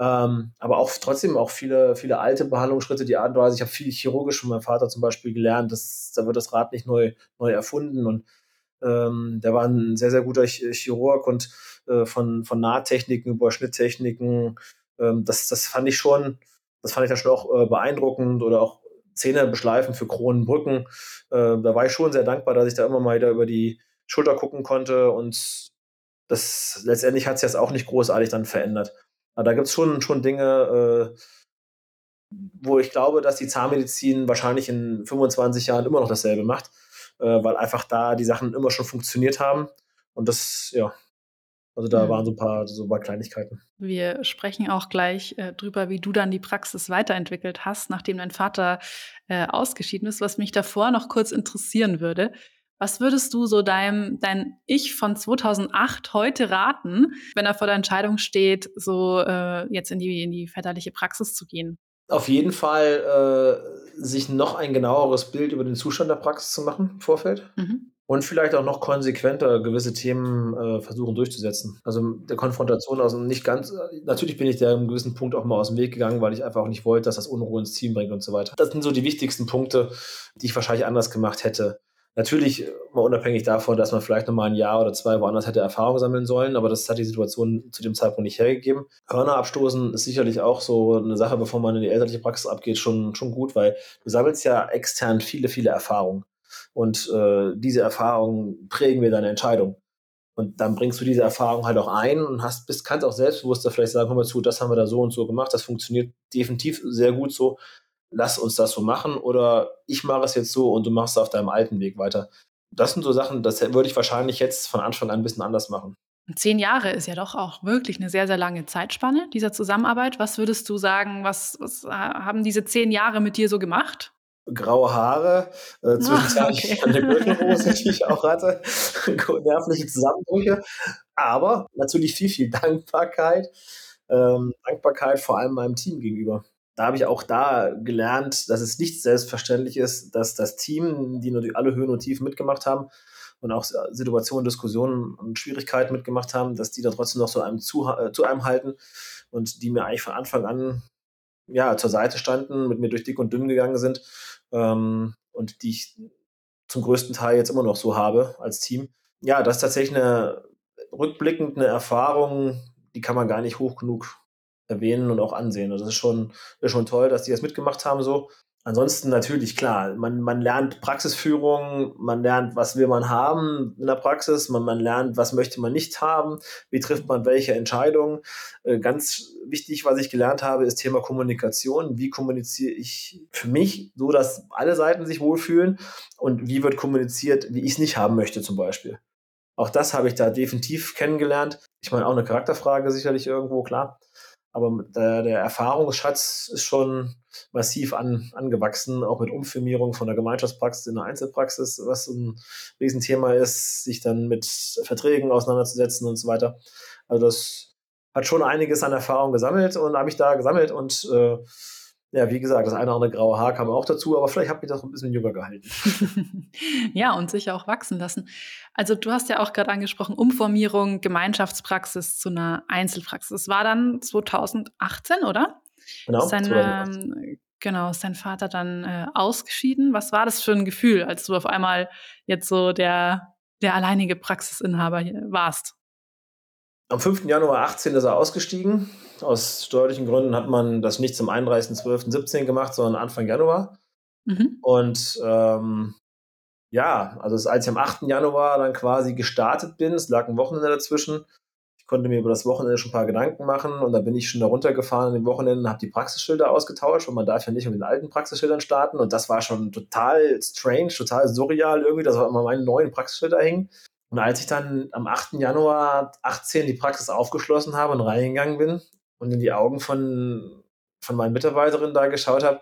Ähm, aber auch trotzdem auch viele, viele alte Behandlungsschritte, die Art und Weise. Ich habe viel chirurgisch von meinem Vater zum Beispiel gelernt, dass, da wird das Rad nicht neu, neu erfunden und ähm, der war ein sehr, sehr guter Chirurg und äh, von, von Nahtechniken über Schnitttechniken. Ähm, das, das fand ich schon, das fand ich dann schon auch äh, beeindruckend oder auch Zähne beschleifen für Kronenbrücken. Äh, da war ich schon sehr dankbar, dass ich da immer mal wieder über die Schulter gucken konnte und das letztendlich hat sich jetzt auch nicht großartig dann verändert. Aber da gibt es schon, schon Dinge, äh, wo ich glaube, dass die Zahnmedizin wahrscheinlich in 25 Jahren immer noch dasselbe macht äh, weil einfach da die Sachen immer schon funktioniert haben. Und das, ja, also da waren so ein paar, so ein paar Kleinigkeiten. Wir sprechen auch gleich äh, drüber, wie du dann die Praxis weiterentwickelt hast, nachdem dein Vater äh, ausgeschieden ist, was mich davor noch kurz interessieren würde. Was würdest du so deinem dein Ich von 2008 heute raten, wenn er vor der Entscheidung steht, so äh, jetzt in die in die väterliche Praxis zu gehen? auf jeden Fall äh, sich noch ein genaueres Bild über den Zustand der Praxis zu machen im Vorfeld. Mhm. und vielleicht auch noch konsequenter gewisse Themen äh, versuchen durchzusetzen. Also der Konfrontation aus nicht ganz, natürlich bin ich der einem gewissen Punkt auch mal aus dem Weg gegangen, weil ich einfach auch nicht wollte, dass das Unruhe ins Team bringt und so weiter. Das sind so die wichtigsten Punkte, die ich wahrscheinlich anders gemacht hätte. Natürlich mal unabhängig davon, dass man vielleicht nochmal ein Jahr oder zwei woanders hätte Erfahrung sammeln sollen, aber das hat die Situation zu dem Zeitpunkt nicht hergegeben. Hörner abstoßen ist sicherlich auch so eine Sache, bevor man in die elterliche Praxis abgeht, schon, schon gut, weil du sammelst ja extern viele, viele Erfahrungen. Und äh, diese Erfahrungen prägen mir deine Entscheidung. Und dann bringst du diese Erfahrung halt auch ein und hast, bist, kannst auch selbstbewusster vielleicht sagen, hör mal zu, das haben wir da so und so gemacht, das funktioniert definitiv sehr gut so, lass uns das so machen oder ich mache es jetzt so und du machst es auf deinem alten Weg weiter. Das sind so Sachen, das würde ich wahrscheinlich jetzt von Anfang an ein bisschen anders machen. Zehn Jahre ist ja doch auch wirklich eine sehr, sehr lange Zeitspanne dieser Zusammenarbeit. Was würdest du sagen, was, was haben diese zehn Jahre mit dir so gemacht? graue Haare, äh, zwischenzeitlich oh, okay. eine Gürtelrose, <laughs> die ich auch hatte, <laughs> nervliche Zusammenbrüche, aber natürlich viel, viel Dankbarkeit, ähm, Dankbarkeit vor allem meinem Team gegenüber. Da habe ich auch da gelernt, dass es nicht selbstverständlich ist, dass das Team, die natürlich alle Höhen und Tiefen mitgemacht haben und auch Situationen, Diskussionen und Schwierigkeiten mitgemacht haben, dass die da trotzdem noch so einem zu, äh, zu einem halten und die mir eigentlich von Anfang an ja, zur Seite standen, mit mir durch dick und dünn gegangen sind ähm, und die ich zum größten Teil jetzt immer noch so habe als Team. Ja, das ist tatsächlich eine rückblickend eine Erfahrung, die kann man gar nicht hoch genug erwähnen und auch ansehen. Und das ist schon, ist schon toll, dass die das mitgemacht haben so. Ansonsten natürlich klar, man, man lernt Praxisführung, man lernt, was will man haben in der Praxis, man, man lernt, was möchte man nicht haben, wie trifft man welche Entscheidungen. Äh, ganz wichtig, was ich gelernt habe, ist Thema Kommunikation. Wie kommuniziere ich für mich, so dass alle Seiten sich wohlfühlen und wie wird kommuniziert, wie ich es nicht haben möchte zum Beispiel. Auch das habe ich da definitiv kennengelernt. Ich meine, auch eine Charakterfrage sicherlich irgendwo, klar. Aber der, der Erfahrungsschatz ist schon massiv an, angewachsen, auch mit Umfirmierung von der Gemeinschaftspraxis in der Einzelpraxis, was ein Riesenthema ist, sich dann mit Verträgen auseinanderzusetzen und so weiter. Also das hat schon einiges an Erfahrung gesammelt und habe ich da gesammelt und äh, ja, wie gesagt, das eine oder andere graue Haar kam auch dazu, aber vielleicht habe ich das ein bisschen jünger gehalten. <laughs> ja, und sicher auch wachsen lassen. Also du hast ja auch gerade angesprochen, Umformierung, Gemeinschaftspraxis zu einer Einzelpraxis. Das war dann 2018, oder? Genau. Ist dein, ähm, genau, ist dein Vater dann äh, ausgeschieden? Was war das für ein Gefühl, als du auf einmal jetzt so der, der alleinige Praxisinhaber warst? Am 5. Januar 18 ist er ausgestiegen. Aus steuerlichen Gründen hat man das nicht zum 31.12.17 gemacht, sondern Anfang Januar. Mhm. Und ähm, ja, also als ich am 8. Januar dann quasi gestartet bin, es lag ein Wochenende dazwischen, ich konnte mir über das Wochenende schon ein paar Gedanken machen und da bin ich schon da runtergefahren an den Wochenenden, habe die Praxisschilder ausgetauscht und man darf ja nicht mit den alten Praxisschildern starten und das war schon total strange, total surreal irgendwie, dass immer meine neuen Praxisschilder hängen. Und als ich dann am 8. Januar 18 die Praxis aufgeschlossen habe und reingegangen bin und in die Augen von, von meinen Mitarbeiterinnen da geschaut habe,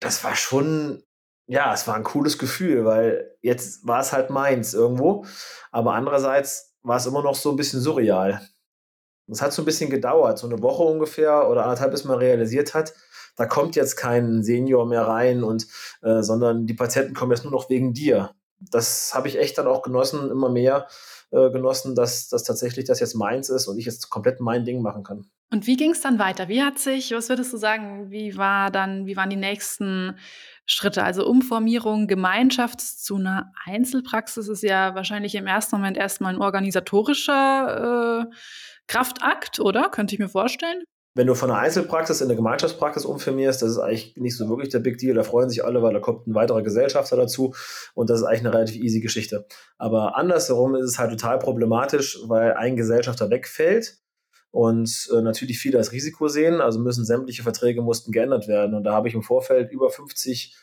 das war schon, ja, es war ein cooles Gefühl, weil jetzt war es halt meins irgendwo. Aber andererseits war es immer noch so ein bisschen surreal. Es hat so ein bisschen gedauert, so eine Woche ungefähr oder anderthalb, bis man realisiert hat, da kommt jetzt kein Senior mehr rein und äh, sondern die Patienten kommen jetzt nur noch wegen dir das habe ich echt dann auch genossen, immer mehr äh, genossen, dass das tatsächlich das jetzt meins ist und ich jetzt komplett mein Ding machen kann. Und wie ging es dann weiter? Wie hat sich, was würdest du sagen, wie war dann, wie waren die nächsten Schritte? Also Umformierung Gemeinschafts zu einer Einzelpraxis ist ja wahrscheinlich im ersten Moment erstmal ein organisatorischer äh, Kraftakt, oder? Könnte ich mir vorstellen. Wenn du von einer Einzelpraxis in eine Gemeinschaftspraxis umfirmierst, das ist eigentlich nicht so wirklich der Big Deal. Da freuen sich alle, weil da kommt ein weiterer Gesellschafter dazu und das ist eigentlich eine relativ easy Geschichte. Aber andersherum ist es halt total problematisch, weil ein Gesellschafter wegfällt und äh, natürlich viele als Risiko sehen. Also müssen sämtliche Verträge mussten geändert werden. Und da habe ich im Vorfeld über 50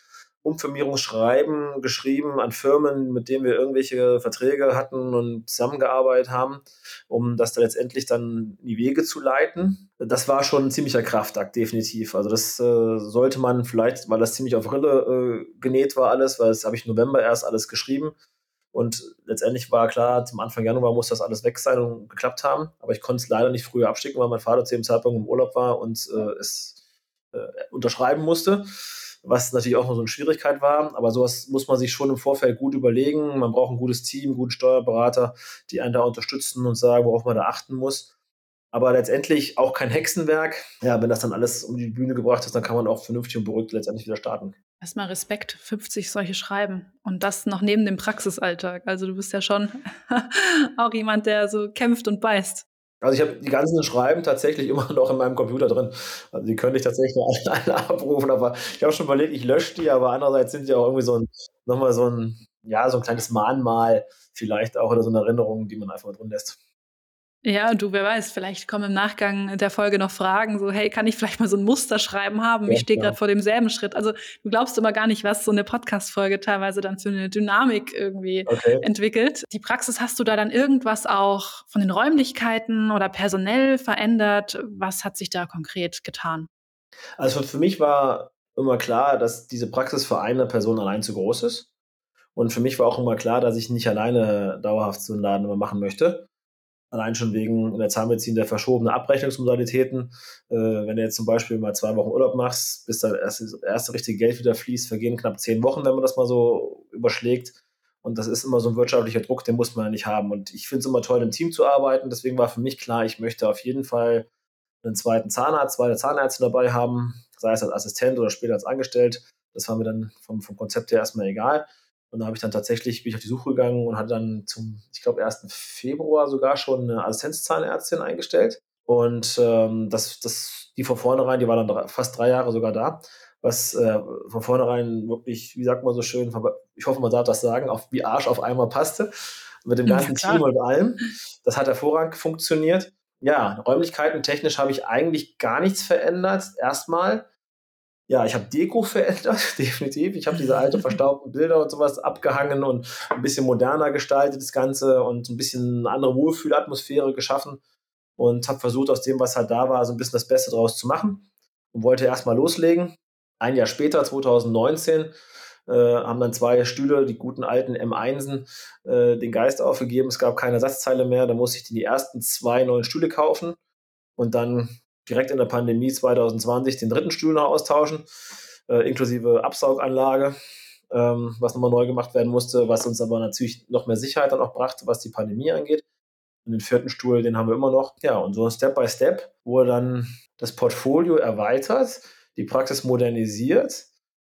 Umfirmierungsschreiben geschrieben an Firmen, mit denen wir irgendwelche Verträge hatten und zusammengearbeitet haben, um das dann letztendlich dann in die Wege zu leiten. Das war schon ein ziemlicher Kraftakt, definitiv. Also das äh, sollte man vielleicht, weil das ziemlich auf Rille äh, genäht war alles, weil das habe ich November erst alles geschrieben. Und letztendlich war klar, zum Anfang Januar muss das alles weg sein und geklappt haben. Aber ich konnte es leider nicht früher abschicken, weil mein Vater zu dem Zeitpunkt im Urlaub war und äh, es äh, unterschreiben musste. was natürlich auch noch so eine Schwierigkeit war. Aber sowas muss man sich schon im Vorfeld gut überlegen. Man braucht ein gutes Team, einen guten Steuerberater, die einen da unterstützen und sagen, worauf man da achten muss. Aber letztendlich auch kein Hexenwerk. Ja, wenn das dann alles um die Bühne gebracht ist, dann kann man auch vernünftig und beruhigt letztendlich wieder starten. Erstmal Respekt, 50 solche Schreiben. Und das noch neben dem Praxisalltag. Also du bist ja schon <laughs> auch jemand, der so kämpft und beißt. Also ich habe die ganzen Schreiben tatsächlich immer <laughs> noch in meinem Computer drin. Also die könnte ich tatsächlich alle, <laughs> alle abrufen, aber ich habe schon überlegt, ich lösche die, aber andererseits sind die auch irgendwie so ein, nochmal so ein, ja, so ein kleines Mahnmal vielleicht auch oder so eine Erinnerung, die man einfach mal drin lässt. Ja, du, wer weiß, vielleicht kommen im Nachgang der Folge noch Fragen, so, hey, kann ich vielleicht mal so ein Musterschreiben haben? Ja, ich stehe gerade vor demselben Schritt. Also du glaubst immer gar nicht, was so eine Podcast-Folge teilweise dann für eine Dynamik irgendwie okay. entwickelt. Die Praxis, hast du da dann irgendwas auch von den Räumlichkeiten oder personell verändert? Was hat sich da konkret getan? Also für mich war immer klar, dass diese Praxis für eine Person allein zu groß ist. Und für mich war auch immer klar, dass ich nicht alleine dauerhaft so einen Laden machen möchte Allein schon wegen der Zahnmedizin der verschobenen Abrechnungsmodalitäten. Äh, wenn du jetzt zum Beispiel mal zwei Wochen Urlaub machst, bis das erste, richtige Geld wieder fließt, vergehen knapp zehn Wochen, wenn man das mal so überschlägt. Und das ist immer so ein wirtschaftlicher Druck, den muss man ja nicht haben. Und ich finde es immer toll, im Team zu arbeiten. Deswegen war für mich klar, ich möchte auf jeden Fall einen zweiten Zahnarzt, zweite Zahnärzte dabei haben, sei es als Assistent oder später als Angestellt. Das war mir dann vom, vom Konzept her erstmal egal. Und da habe ich dann tatsächlich, bin ich auf die Suche gegangen und hatte dann zum, ich glaube, 1. Februar sogar schon eine Assistenzzahnärztin eingestellt. Und ähm, das, das, die von vornherein, die war dann drei, fast drei Jahre sogar da, was äh, von vornherein wirklich, wie sagt man so schön, ich hoffe, man darf das sagen, auf wie Arsch auf einmal passte, mit dem ganzen ja, Team und allem. <laughs> Das hat hervorragend funktioniert. Ja, Räumlichkeiten technisch habe ich eigentlich gar nichts verändert. Erstmal, ja, ich habe Deko verändert, <laughs> definitiv. Ich habe diese alten verstaubten Bilder und sowas abgehangen und ein bisschen moderner gestaltet das Ganze und ein bisschen eine andere Wohlfühlatmosphäre geschaffen und habe versucht, aus dem, was halt da war, so ein bisschen das Beste draus zu machen und wollte erstmal loslegen. Ein Jahr später, 2019, äh, haben dann zwei Stühle, die guten alten M1en, äh, den Geist aufgegeben. Es gab keine Ersatzteile mehr. Da musste ich die ersten zwei neuen Stühle kaufen und dann direkt in der Pandemie 2020 den dritten Stuhl noch austauschen, äh, inklusive Absauganlage, ähm, was nochmal neu gemacht werden musste, was uns aber natürlich noch mehr Sicherheit dann auch brachte, was die Pandemie angeht. Und den vierten Stuhl, den haben wir immer noch. Ja, und so Step by Step wurde dann das Portfolio erweitert, die Praxis modernisiert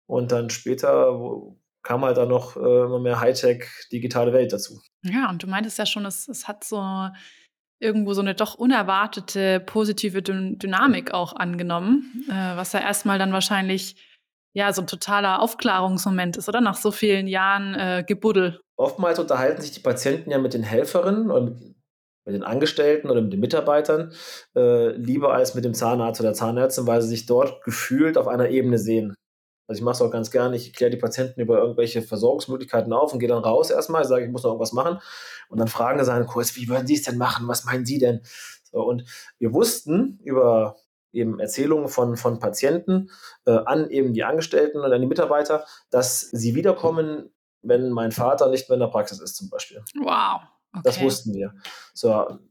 und dann später kam halt dann noch äh, immer mehr Hightech digitale Welt dazu. Ja, und du meintest ja schon, es, es hat so irgendwo so eine doch unerwartete positive Dynamik auch angenommen, äh, was ja erstmal dann wahrscheinlich ja so ein totaler Aufklärungsmoment ist, oder? Nach so vielen Jahren äh, Gebuddel. Oftmals unterhalten sich die Patienten ja mit den Helferinnen und mit den Angestellten oder mit den Mitarbeitern äh, lieber als mit dem Zahnarzt oder Zahnärztin, weil sie sich dort gefühlt auf einer Ebene sehen. Also ich mache es auch ganz gerne, ich kläre die Patienten über irgendwelche Versorgungsmöglichkeiten auf und gehe dann raus erstmal, sage, ich muss noch irgendwas machen. Und dann fragen sie einen Kurs, wie würden Sie es denn machen? Was meinen Sie denn? So, und wir wussten über eben Erzählungen von, von Patienten äh, an eben die Angestellten und an die Mitarbeiter, dass sie wiederkommen, wenn mein Vater nicht mehr in der Praxis ist zum Beispiel. Wow. Okay. Das wussten wir. So,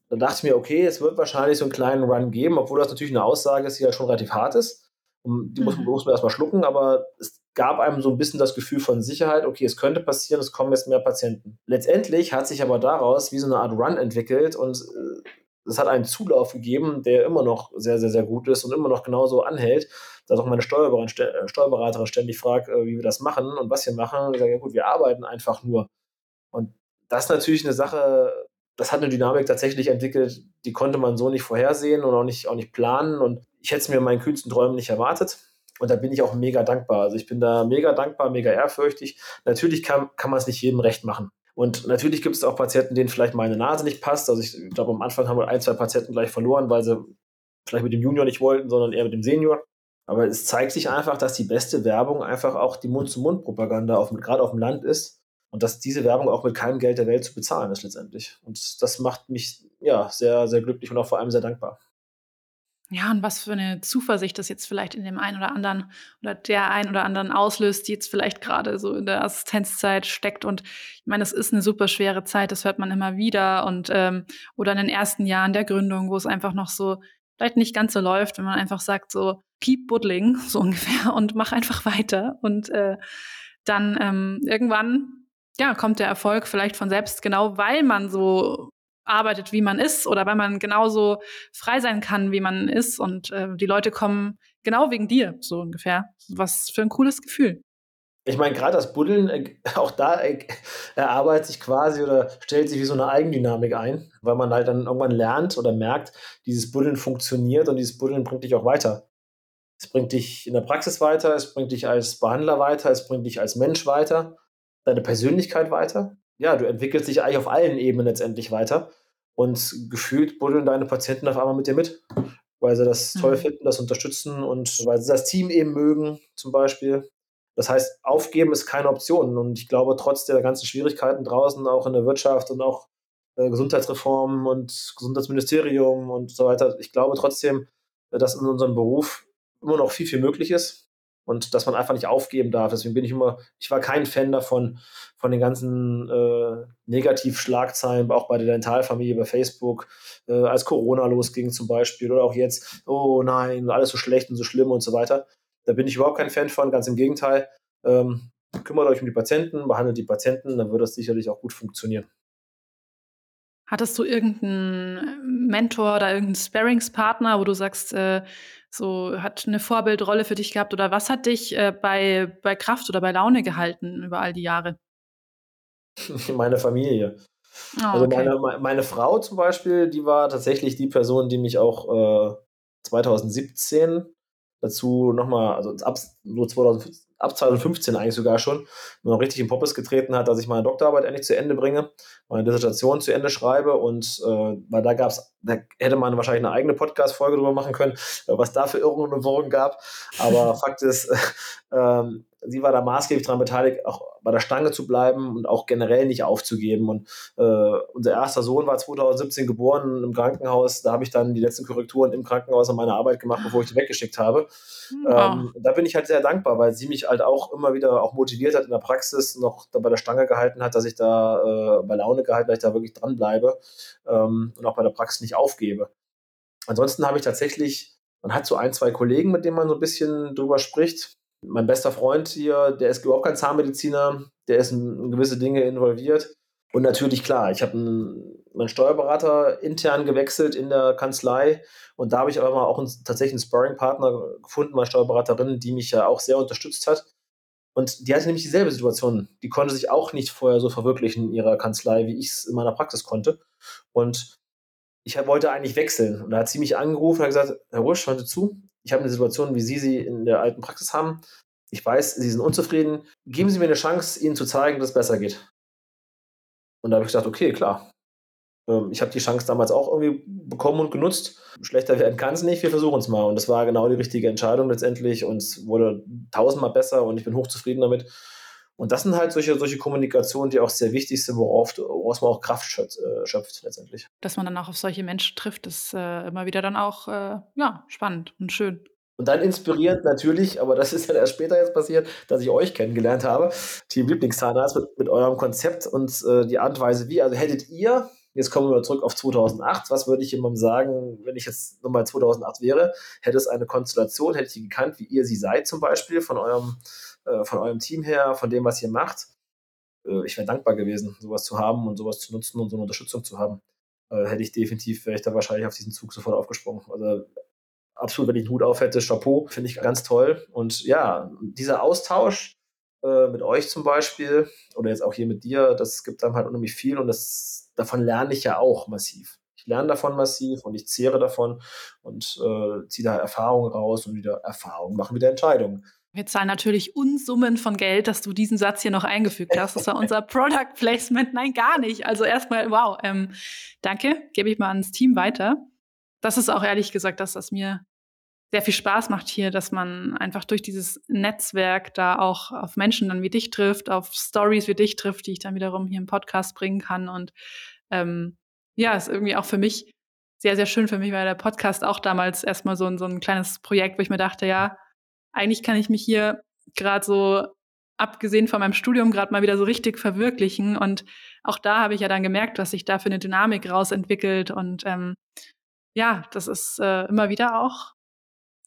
dann dachte ich mir, okay, es wird wahrscheinlich so einen kleinen Run geben, obwohl das natürlich eine Aussage ist, die ja schon relativ hart ist. Und die mhm. muss, muss man erstmal schlucken, aber es gab einem so ein bisschen das Gefühl von Sicherheit, okay, es könnte passieren, es kommen jetzt mehr Patienten. Letztendlich hat sich aber daraus wie so eine Art Run entwickelt und äh, es hat einen Zulauf gegeben, der immer noch sehr, sehr, sehr gut ist und immer noch genauso anhält. Da auch meine äh, Steuerberaterin ständig fragt, äh, wie wir das machen und was wir machen. Ich sage, ja gut, wir arbeiten einfach nur. Und das ist natürlich eine Sache, das hat eine Dynamik tatsächlich entwickelt, die konnte man so nicht vorhersehen und auch nicht, auch nicht planen. Und ich hätte es mir in meinen kühlsten Träumen nicht erwartet. Und da bin ich auch mega dankbar. Also ich bin da mega dankbar, mega ehrfürchtig. Natürlich kann, kann man es nicht jedem recht machen. Und natürlich gibt es auch Patienten, denen vielleicht meine Nase nicht passt. Also ich glaube, am Anfang haben wir ein, zwei Patienten gleich verloren, weil sie vielleicht mit dem Junior nicht wollten, sondern eher mit dem Senior. Aber es zeigt sich einfach, dass die beste Werbung einfach auch die Mund-zu-Mund-Propaganda, gerade auf dem Land ist. Und dass diese Werbung auch mit keinem Geld der Welt zu bezahlen ist letztendlich. Und das macht mich ja sehr, sehr glücklich und auch vor allem sehr dankbar. Ja, und was für eine Zuversicht das jetzt vielleicht in dem einen oder anderen oder der einen oder anderen auslöst, die jetzt vielleicht gerade so in der Assistenzzeit steckt. Und ich meine, es ist eine super schwere Zeit, das hört man immer wieder. Und ähm, oder in den ersten Jahren der Gründung, wo es einfach noch so vielleicht nicht ganz so läuft, wenn man einfach sagt, so, keep buddling, <laughs> so ungefähr, und mach einfach weiter. Und äh, dann ähm, irgendwann, ja, kommt der Erfolg vielleicht von selbst, genau weil man so arbeitet, wie man ist, oder weil man genauso frei sein kann, wie man ist. Und äh, die Leute kommen genau wegen dir, so ungefähr. Was für ein cooles Gefühl. Ich meine, gerade das Buddeln, äh, <laughs> auch da äh, erarbeitet sich quasi oder stellt sich wie so eine Eigendynamik ein, weil man halt dann irgendwann lernt oder merkt, dieses Buddeln funktioniert und dieses Buddeln bringt dich auch weiter. Es bringt dich in der Praxis weiter, es bringt dich als Behandler weiter, es bringt dich als Mensch weiter, deine Persönlichkeit weiter. Ja, du entwickelst dich eigentlich auf allen Ebenen letztendlich weiter und gefühlt buddeln deine Patienten auf einmal mit dir mit, weil sie das mhm. toll finden, das unterstützen und weil sie das Team eben mögen, zum Beispiel. Das heißt, aufgeben ist keine Option. Und ich glaube, trotz der ganzen Schwierigkeiten draußen, auch in der Wirtschaft und auch äh, Gesundheitsreform und Gesundheitsministerium und so weiter, ich glaube trotzdem, äh, dass in unserem Beruf immer noch viel, viel möglich ist und dass man einfach nicht aufgeben darf. Deswegen bin ich immer, ich war kein Fan davon, von den ganzen äh, Negativschlagzeilen, auch bei der Dentalfamilie bei Facebook, äh, als Corona losging zum Beispiel oder auch jetzt, oh nein, alles so schlecht und so schlimm und so weiter. Da bin ich überhaupt kein Fan von, ganz im Gegenteil. Ähm, kümmert euch um die Patienten, behandelt die Patienten, dann wird das sicherlich auch gut funktionieren. Hattest du irgendeinen Mentor oder irgendeinen Sparringspartner, wo du sagst, äh, so hat eine Vorbildrolle für dich gehabt oder was hat dich äh, bei, bei Kraft oder bei Laune gehalten über all die Jahre? <laughs> Meine Familie. Oh, also okay. meine, meine Frau zum Beispiel, die war tatsächlich die Person, die mich auch äh, 2017 dazu nochmal, also ab, so 2000, ab 2015 eigentlich sogar schon, noch richtig in Poppes getreten hat, dass ich meine Doktorarbeit endlich zu Ende bringe, meine Dissertation zu Ende schreibe und äh, weil da gab es, da hätte man wahrscheinlich eine eigene Podcast-Folge drüber machen können, äh, was da für Irrungen und Wirrungen gab. Aber <laughs> Fakt ist, äh, sie war da maßgeblich daran beteiligt, auch bei der Stange zu bleiben und auch generell nicht aufzugeben. Und äh, unser erster Sohn war 2017 geboren im Krankenhaus. Da habe ich dann die letzten Korrekturen im Krankenhaus an meiner Arbeit gemacht, bevor ich die weggeschickt habe. Ja. Ähm, da bin ich halt sehr dankbar, weil sie mich halt auch immer wieder auch motiviert hat in der Praxis, noch bei der Stange gehalten hat, dass ich da äh, bei Laune gehalten, dass ich da wirklich dranbleibe ähm, und auch bei der Praxis nicht aufgebe. Ansonsten habe ich tatsächlich, man hat so ein, zwei Kollegen, mit denen man so ein bisschen drüber spricht mein bester Freund hier, der ist überhaupt kein Zahnmediziner, der ist in, gewisse Dinge involviert. Und natürlich, klar, ich habe meinen Steuerberater intern gewechselt in der Kanzlei und da habe ich aber mal auch einen, tatsächlich einen Sparring-Partner gefunden, meine Steuerberaterin, die mich ja auch sehr unterstützt hat. Und die hatte nämlich dieselbe Situation. Die konnte sich auch nicht vorher so verwirklichen in ihrer Kanzlei, wie ich es in meiner Praxis konnte. Und ich wollte eigentlich wechseln. Und da hat sie mich angerufen und hat gesagt, Herr Rusch, Sie zu, ich habe eine Situation, wie Sie sie in der alten Praxis haben. Ich weiß, Sie sind unzufrieden. Geben Sie mir eine Chance, Ihnen zu zeigen, dass es besser geht. Und da habe ich gesagt, okay, klar. Ähm, ich habe die Chance damals auch irgendwie bekommen und genutzt. Schlechter werden kann es nicht, wir versuchen es mal. Und das war genau die richtige Entscheidung letztendlich und es wurde tausendmal besser und ich bin hochzufrieden damit. Und das sind halt solche, solche Kommunikationen, die auch sehr wichtig sind, worauf, woraus man auch Kraft schöpft, äh, schöpft letztendlich. Dass man dann auch auf solche Menschen trifft, ist äh, immer wieder dann auch äh, ja, spannend und schön. Und dann inspirierend natürlich, aber das ist ja erst später jetzt passiert, dass ich euch kennengelernt habe, Team Lieblingszahnarzt mit, mit eurem Konzept und äh, die Art und Weise wie. Also hättet ihr, jetzt kommen wir zurück auf 2008, was würde ich jemandem sagen, wenn ich jetzt nochmal 2008 wäre, hätte es eine Konstellation, hätte ich die gekannt, wie ihr sie seid zum Beispiel, von eurem äh, von eurem Team her, von dem, was ihr macht. Äh, ich wäre dankbar gewesen, sowas zu haben und sowas zu nutzen und so eine Unterstützung zu haben. Äh, hätte ich definitiv, wäre ich da wahrscheinlich auf diesen Zug sofort aufgesprungen. Also absolut, wenn ich einen Hut auf hätte, Chapeau, finde ich ganz toll. Und ja, dieser Austausch mit euch zum Beispiel oder jetzt auch hier mit dir, das gibt dann halt unheimlich viel und das, davon lerne ich ja auch massiv. Ich lerne davon massiv und ich zehre davon und äh, ziehe da Erfahrungen raus und wieder Erfahrungen machen wieder Entscheidungen. Wir zahlen natürlich Unsummen von Geld, dass du diesen Satz hier noch eingefügt hast. Das war <laughs> unser Product Placement. Nein, gar nicht. Also erstmal, wow, ähm, danke, gebe ich mal ans Team weiter. Das ist auch ehrlich gesagt das, was mir sehr viel Spaß macht hier, dass man einfach durch dieses Netzwerk da auch auf Menschen dann wie dich trifft, auf Stories wie dich trifft, die ich dann wiederum hier im Podcast bringen kann. Und ähm, ja, ist irgendwie auch für mich sehr, sehr schön. Für mich war der Podcast auch damals erstmal so ein, so ein kleines Projekt, wo ich mir dachte, ja, eigentlich kann ich mich hier gerade so, abgesehen von meinem Studium, gerade mal wieder so richtig verwirklichen. Und auch da habe ich ja dann gemerkt, was sich da für eine Dynamik rausentwickelt. Und ähm, ja, das ist äh, immer wieder auch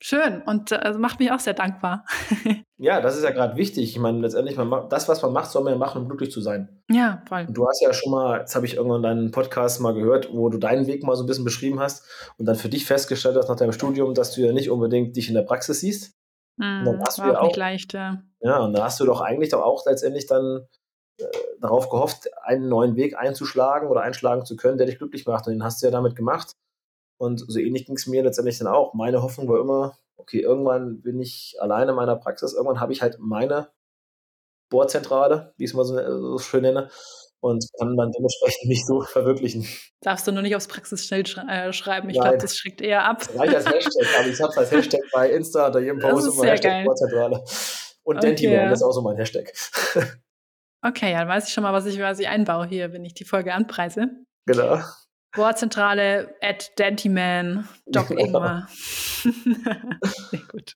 Schön und äh, macht mich auch sehr dankbar. <laughs> ja, das ist ja gerade wichtig. Ich meine, letztendlich, man das, was man macht, soll man ja machen, um glücklich zu sein. Ja, voll. Und du hast ja schon mal, jetzt habe ich irgendwann deinen Podcast mal gehört, wo du deinen Weg mal so ein bisschen beschrieben hast und dann für dich festgestellt hast nach deinem Studium, dass du ja nicht unbedingt dich in der Praxis siehst. Mm, dann hast war du ja auch nicht leicht, ja. Ja, und da hast du doch eigentlich doch auch letztendlich dann äh, darauf gehofft, einen neuen Weg einzuschlagen oder einschlagen zu können, der dich glücklich macht. Und den hast du ja damit gemacht. Und so ähnlich ging es mir letztendlich dann auch. Meine Hoffnung war immer, okay, irgendwann bin ich alleine in meiner Praxis, irgendwann habe ich halt meine Bohrzentrale, wie ich es mal so, so, schön nenne, und kann dann dementsprechend nicht so verwirklichen. Darfst du nur nicht aufs Praxisschild sch äh, schreiben, ich glaube, das schreckt eher ab. Das reicht als Hashtag, aber ich habe es als <laughs> Hashtag bei Insta oder jedem Post immer Hashtag geil. Bohrzentrale. Und okay. Dentiman, das ist auch so mein Hashtag. <laughs> Okay, ja, dann weiß ich schon mal, was ich quasi einbaue hier, wenn ich die Folge anpreise. Genau. Bohrzentrale at Dantyman, Doc genau. Ingmar. <laughs> Sehr gut.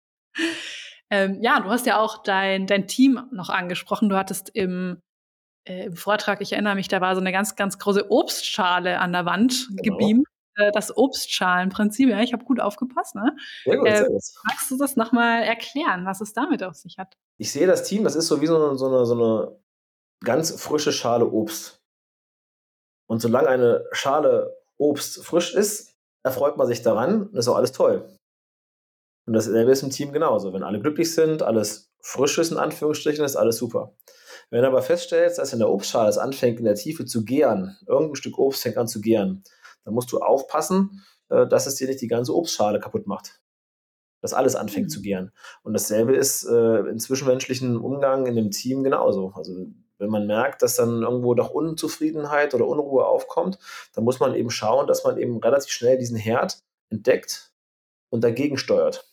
Ähm, ja, du hast ja auch dein, dein Team noch angesprochen. Du hattest im, äh, im Vortrag, ich erinnere mich, da war so eine ganz, ganz große Obstschale an der Wand genau. gebeamt. Äh, das Obstschalenprinzip, ja, ich habe gut aufgepasst. Ne? Sehr gut, äh, sehr gut. Magst du das nochmal erklären, was es damit auf sich hat? Ich sehe das Team, das ist so wie so eine, so eine, so eine ganz frische Schale Obst. Und solange eine Schale Obst frisch ist, erfreut man sich daran und ist auch alles toll. Und dasselbe ist im Team genauso. Wenn alle glücklich sind, alles frisch ist, in Anführungsstrichen, ist alles super. Wenn du aber feststellst, dass in der Obstschale es anfängt, in der Tiefe zu gären, irgendein Stück Obst fängt an zu gären, dann musst du aufpassen, äh, dass es dir nicht die ganze Obstschale kaputt macht. Dass alles anfängt mhm. zu gären. Und dasselbe ist äh, im zwischenmenschlichen Umgang in dem Team genauso. Also wenn man merkt, dass dann irgendwo doch Unzufriedenheit oder Unruhe aufkommt, dann muss man eben schauen, dass man eben relativ schnell diesen Herd entdeckt und dagegen steuert.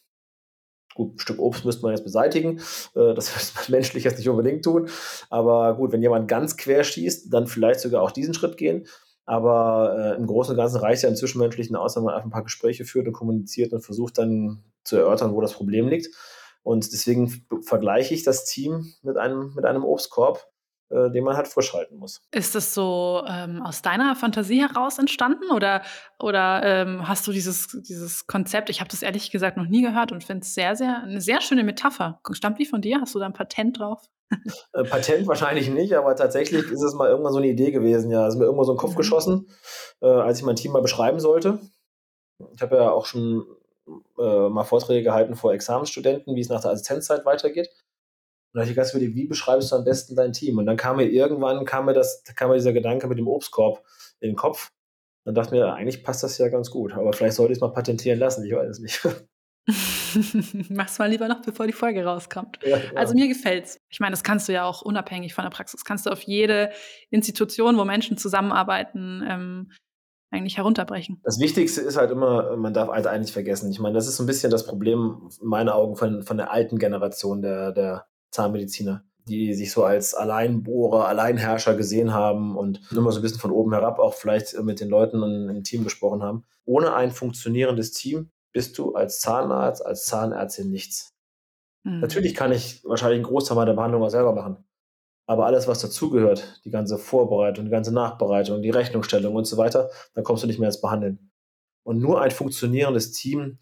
Gut, ein Stück Obst müsste man jetzt beseitigen. Äh, das <laughs> muss man menschlich jetzt nicht unbedingt tun. Aber gut, wenn jemand ganz quer schießt, dann vielleicht sogar auch diesen Schritt gehen. Aber äh, im Großen und Ganzen reicht ja im Zwischenmenschlichen aus, wenn man einfach ein paar Gespräche führt und kommuniziert und versucht dann zu erörtern, wo das Problem liegt. Und deswegen vergleiche ich das Team mit einem, mit einem Obstkorb, äh, den man halt frisch halten muss. Ist das so ähm, aus deiner Fantasie heraus entstanden oder, oder ähm, hast du dieses, dieses Konzept, ich habe das ehrlich gesagt noch nie gehört und finde es sehr, sehr, eine sehr schöne Metapher. Stammt die von dir? Hast du da ein Patent drauf? <laughs> Äh, Patent wahrscheinlich nicht, aber tatsächlich ist es mal irgendwann so eine Idee gewesen. Ja, ist mir irgendwo so in den Kopf mhm. geschossen, äh, als ich mein Team mal beschreiben sollte. Ich habe ja auch schon äh, mal Vorträge gehalten vor Examensstudenten, wie es nach der Assistenzzeit weitergeht. Und da habe ich ganz überlegt, wie beschreibst du am besten dein Team? Und dann kam mir irgendwann, kam mir, das, kam mir dieser Gedanke mit dem Obstkorb in den Kopf. Dann dachte ich mir, eigentlich passt das ja ganz gut. Aber vielleicht sollte ich es mal patentieren lassen, ich weiß es nicht. <laughs> <laughs> Mach's mal lieber noch, bevor die Folge rauskommt. Ja, ja. Also mir gefällt's. Ich meine, das kannst du ja auch unabhängig von der Praxis, kannst du auf jede Institution, wo Menschen zusammenarbeiten, ähm, eigentlich herunterbrechen. Das Wichtigste ist halt immer, man darf halt eigentlich vergessen. Ich meine, das ist so ein bisschen das Problem in meinen Augen von, von der alten Generation der, der Zahnmediziner, die sich so als Alleinbohrer, Alleinherrscher gesehen haben und immer so ein bisschen von oben herab auch vielleicht mit den Leuten im Team gesprochen haben. Ohne ein funktionierendes Team bist du als Zahnarzt, als Zahnärztin nichts. Mhm. Natürlich kann ich wahrscheinlich einen Großteil meiner Behandlung auch selber machen. Aber alles, was dazugehört, die ganze Vorbereitung, die ganze Nachbereitung, die Rechnungsstellung und so weiter, dann kommst du nicht mehr ins Behandeln. Und nur ein funktionierendes Team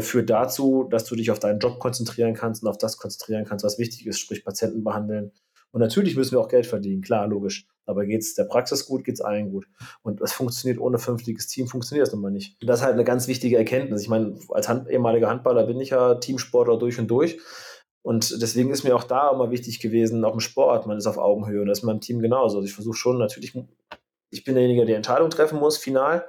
führt dazu, dass du dich auf deinen Job konzentrieren kannst und auf das konzentrieren kannst, was wichtig ist, sprich Patienten behandeln. Und natürlich müssen wir auch Geld verdienen, klar, logisch. Aber geht es der Praxis gut, geht es allen gut. Und das funktioniert ohne fünftiges Team, funktioniert das nun mal nicht. Und das ist halt eine ganz wichtige Erkenntnis. Ich meine, als Hand, ehemaliger Handballer bin ich ja Teamsportler durch und durch. Und deswegen ist mir auch da immer wichtig gewesen, auch im Sport, man ist auf Augenhöhe und das ist in meinem Team genauso. Also ich versuche schon natürlich, ich bin derjenige, der Entscheidung treffen muss, final.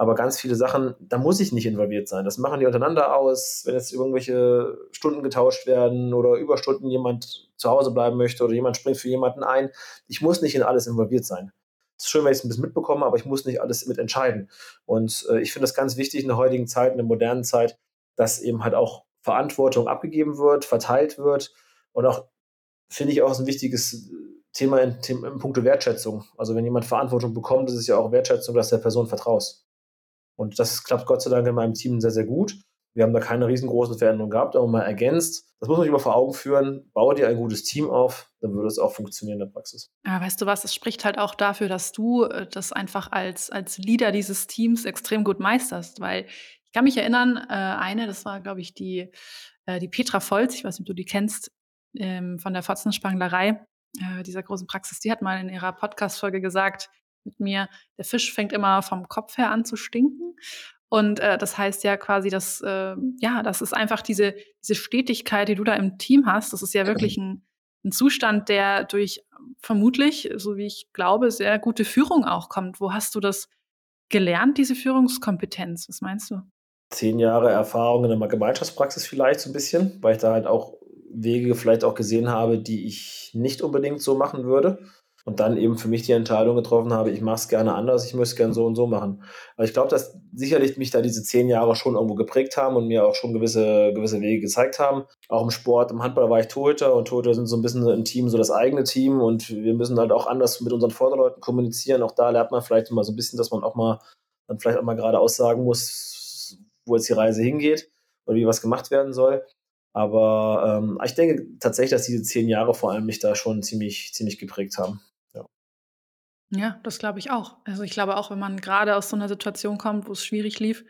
Aber ganz viele Sachen, da muss ich nicht involviert sein. Das machen die untereinander aus, wenn jetzt irgendwelche Stunden getauscht werden oder Überstunden jemand zu Hause bleiben möchte oder jemand springt für jemanden ein. Ich muss nicht in alles involviert sein. Es ist schön, wenn ich es ein bisschen mitbekomme, aber ich muss nicht alles mit entscheiden. Und äh, ich finde das ganz wichtig in der heutigen Zeit, in der modernen Zeit, dass eben halt auch Verantwortung abgegeben wird, verteilt wird und auch, finde ich, auch ein wichtiges Thema in puncto Wertschätzung. Also wenn jemand Verantwortung bekommt, ist es ja auch Wertschätzung, dass der Person vertraust. Und das klappt Gott sei Dank in meinem Team sehr, sehr gut. Wir haben da keine riesengroßen Veränderungen gehabt, aber mal ergänzt. Das muss man sich immer vor Augen führen. Baue dir ein gutes Team auf, dann würde es auch funktionieren in der Praxis. Ja, weißt du was, es spricht halt auch dafür, dass du äh, das einfach als, als Leader dieses Teams extrem gut meisterst, weil Ich kann mich erinnern, äh, eine, das war, glaube ich, die, äh, die Petra Volz, ich weiß nicht, ob du die kennst, ähm, von der Fotzenspanglerei, dieser großen Praxis, die hat mal in ihrer Podcast-Folge gesagt mit mir, der Fisch fängt immer vom Kopf her an zu stinken. Und äh, das heißt ja quasi, dass, äh, ja, das ist einfach diese, diese Stetigkeit, die du da im Team hast. Das ist ja wirklich ein, ein Zustand, der durch vermutlich, so wie ich glaube, sehr gute Führung auch kommt. Wo hast du das gelernt, diese Führungskompetenz? Was meinst du? Zehn Jahre Erfahrung in der Gemeinschaftspraxis vielleicht so ein bisschen, weil ich da halt auch Wege vielleicht auch gesehen habe, die ich nicht unbedingt so machen würde. Und dann eben für mich die Entscheidung getroffen habe, ich mache es gerne anders, ich möchte es gerne so und so machen. Aber ich glaube, dass sicherlich mich da diese zehn Jahre schon irgendwo geprägt haben und mir auch schon gewisse, gewisse Wege gezeigt haben. Auch im Sport, im Handball war ich Torhüter und Torhüter sind so ein bisschen im Team so das eigene Team und wir müssen halt auch anders mit unseren Vorderleuten kommunizieren. Auch da lernt man vielleicht immer so ein bisschen, dass man auch mal dann vielleicht auch mal gerade aussagen muss, wo jetzt die Reise hingeht oder wie was gemacht werden soll. Aber ähm, ich denke tatsächlich, dass diese zehn Jahre vor allem mich da schon ziemlich, ziemlich geprägt haben. Ja, das glaube ich auch. Also ich glaube auch, wenn man gerade aus so einer Situation kommt, wo es schwierig lief,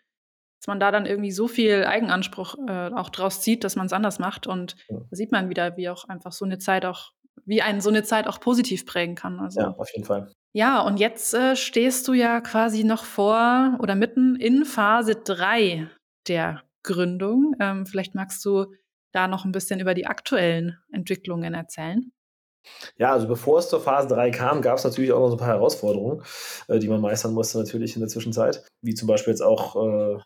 dass man da dann irgendwie so viel Eigenanspruch äh, auch draus zieht, dass man es anders macht. Und ja. da sieht man wieder, wie auch einfach so eine Zeit auch, wie einen so eine Zeit auch positiv prägen kann. Also, ja, auf jeden Fall. Ja, und jetzt äh, stehst du ja quasi noch vor oder mitten in Phase 3 der Gründung. Ähm, vielleicht magst du da noch ein bisschen über die aktuellen Entwicklungen erzählen? Ja, also bevor es zur Phase 3 kam, gab es natürlich auch noch so ein paar Herausforderungen, äh, die man meistern musste natürlich in der Zwischenzeit, wie zum Beispiel jetzt auch äh,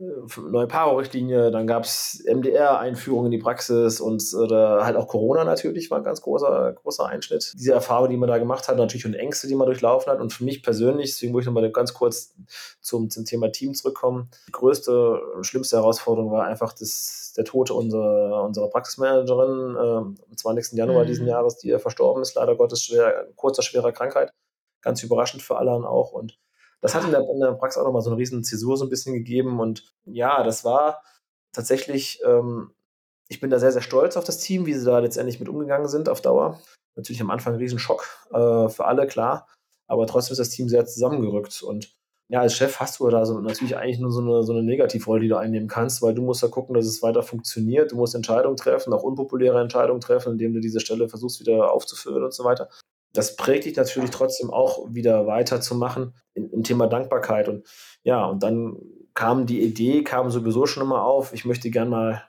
neue Paro-Richtlinie, dann gab es MDR-Einführung in die Praxis und oder halt auch Corona natürlich war ein ganz großer, großer Einschnitt. Diese Erfahrung, die man da gemacht hat, natürlich und Ängste, die man durchlaufen hat. Und für mich persönlich, deswegen muss ich nochmal ganz kurz zum, zum Thema Team zurückkommen. Die größte, schlimmste Herausforderung war einfach das, der Tod unserer, unserer Praxismanagerin äh, am 20. Januar mhm. diesen Jahres, die verstorben ist, leider Gottes schwer, kurzer, schwerer Krankheit. Ganz überraschend für alle auch. Und das hat in der, in der Praxis auch nochmal so eine riesen Zäsur so ein bisschen gegeben. Und ja, das war tatsächlich, ähm, ich bin da sehr, sehr stolz auf das Team, wie sie da letztendlich mit umgegangen sind auf Dauer. Natürlich am Anfang ein Riesenschock äh, für alle, klar. Aber trotzdem ist das Team sehr zusammengerückt. Und ja, als Chef hast du da so natürlich eigentlich nur so eine, so eine Negativrolle, die du einnehmen kannst, weil du musst da gucken, dass es weiter funktioniert. Du musst Entscheidungen treffen, auch unpopuläre Entscheidungen treffen, indem du diese Stelle versuchst wieder aufzufüllen und so weiter das prägt dich natürlich trotzdem auch wieder weiterzumachen im Thema Dankbarkeit. Und ja, und dann kam die Idee, kam sowieso schon immer auf, ich möchte gern mal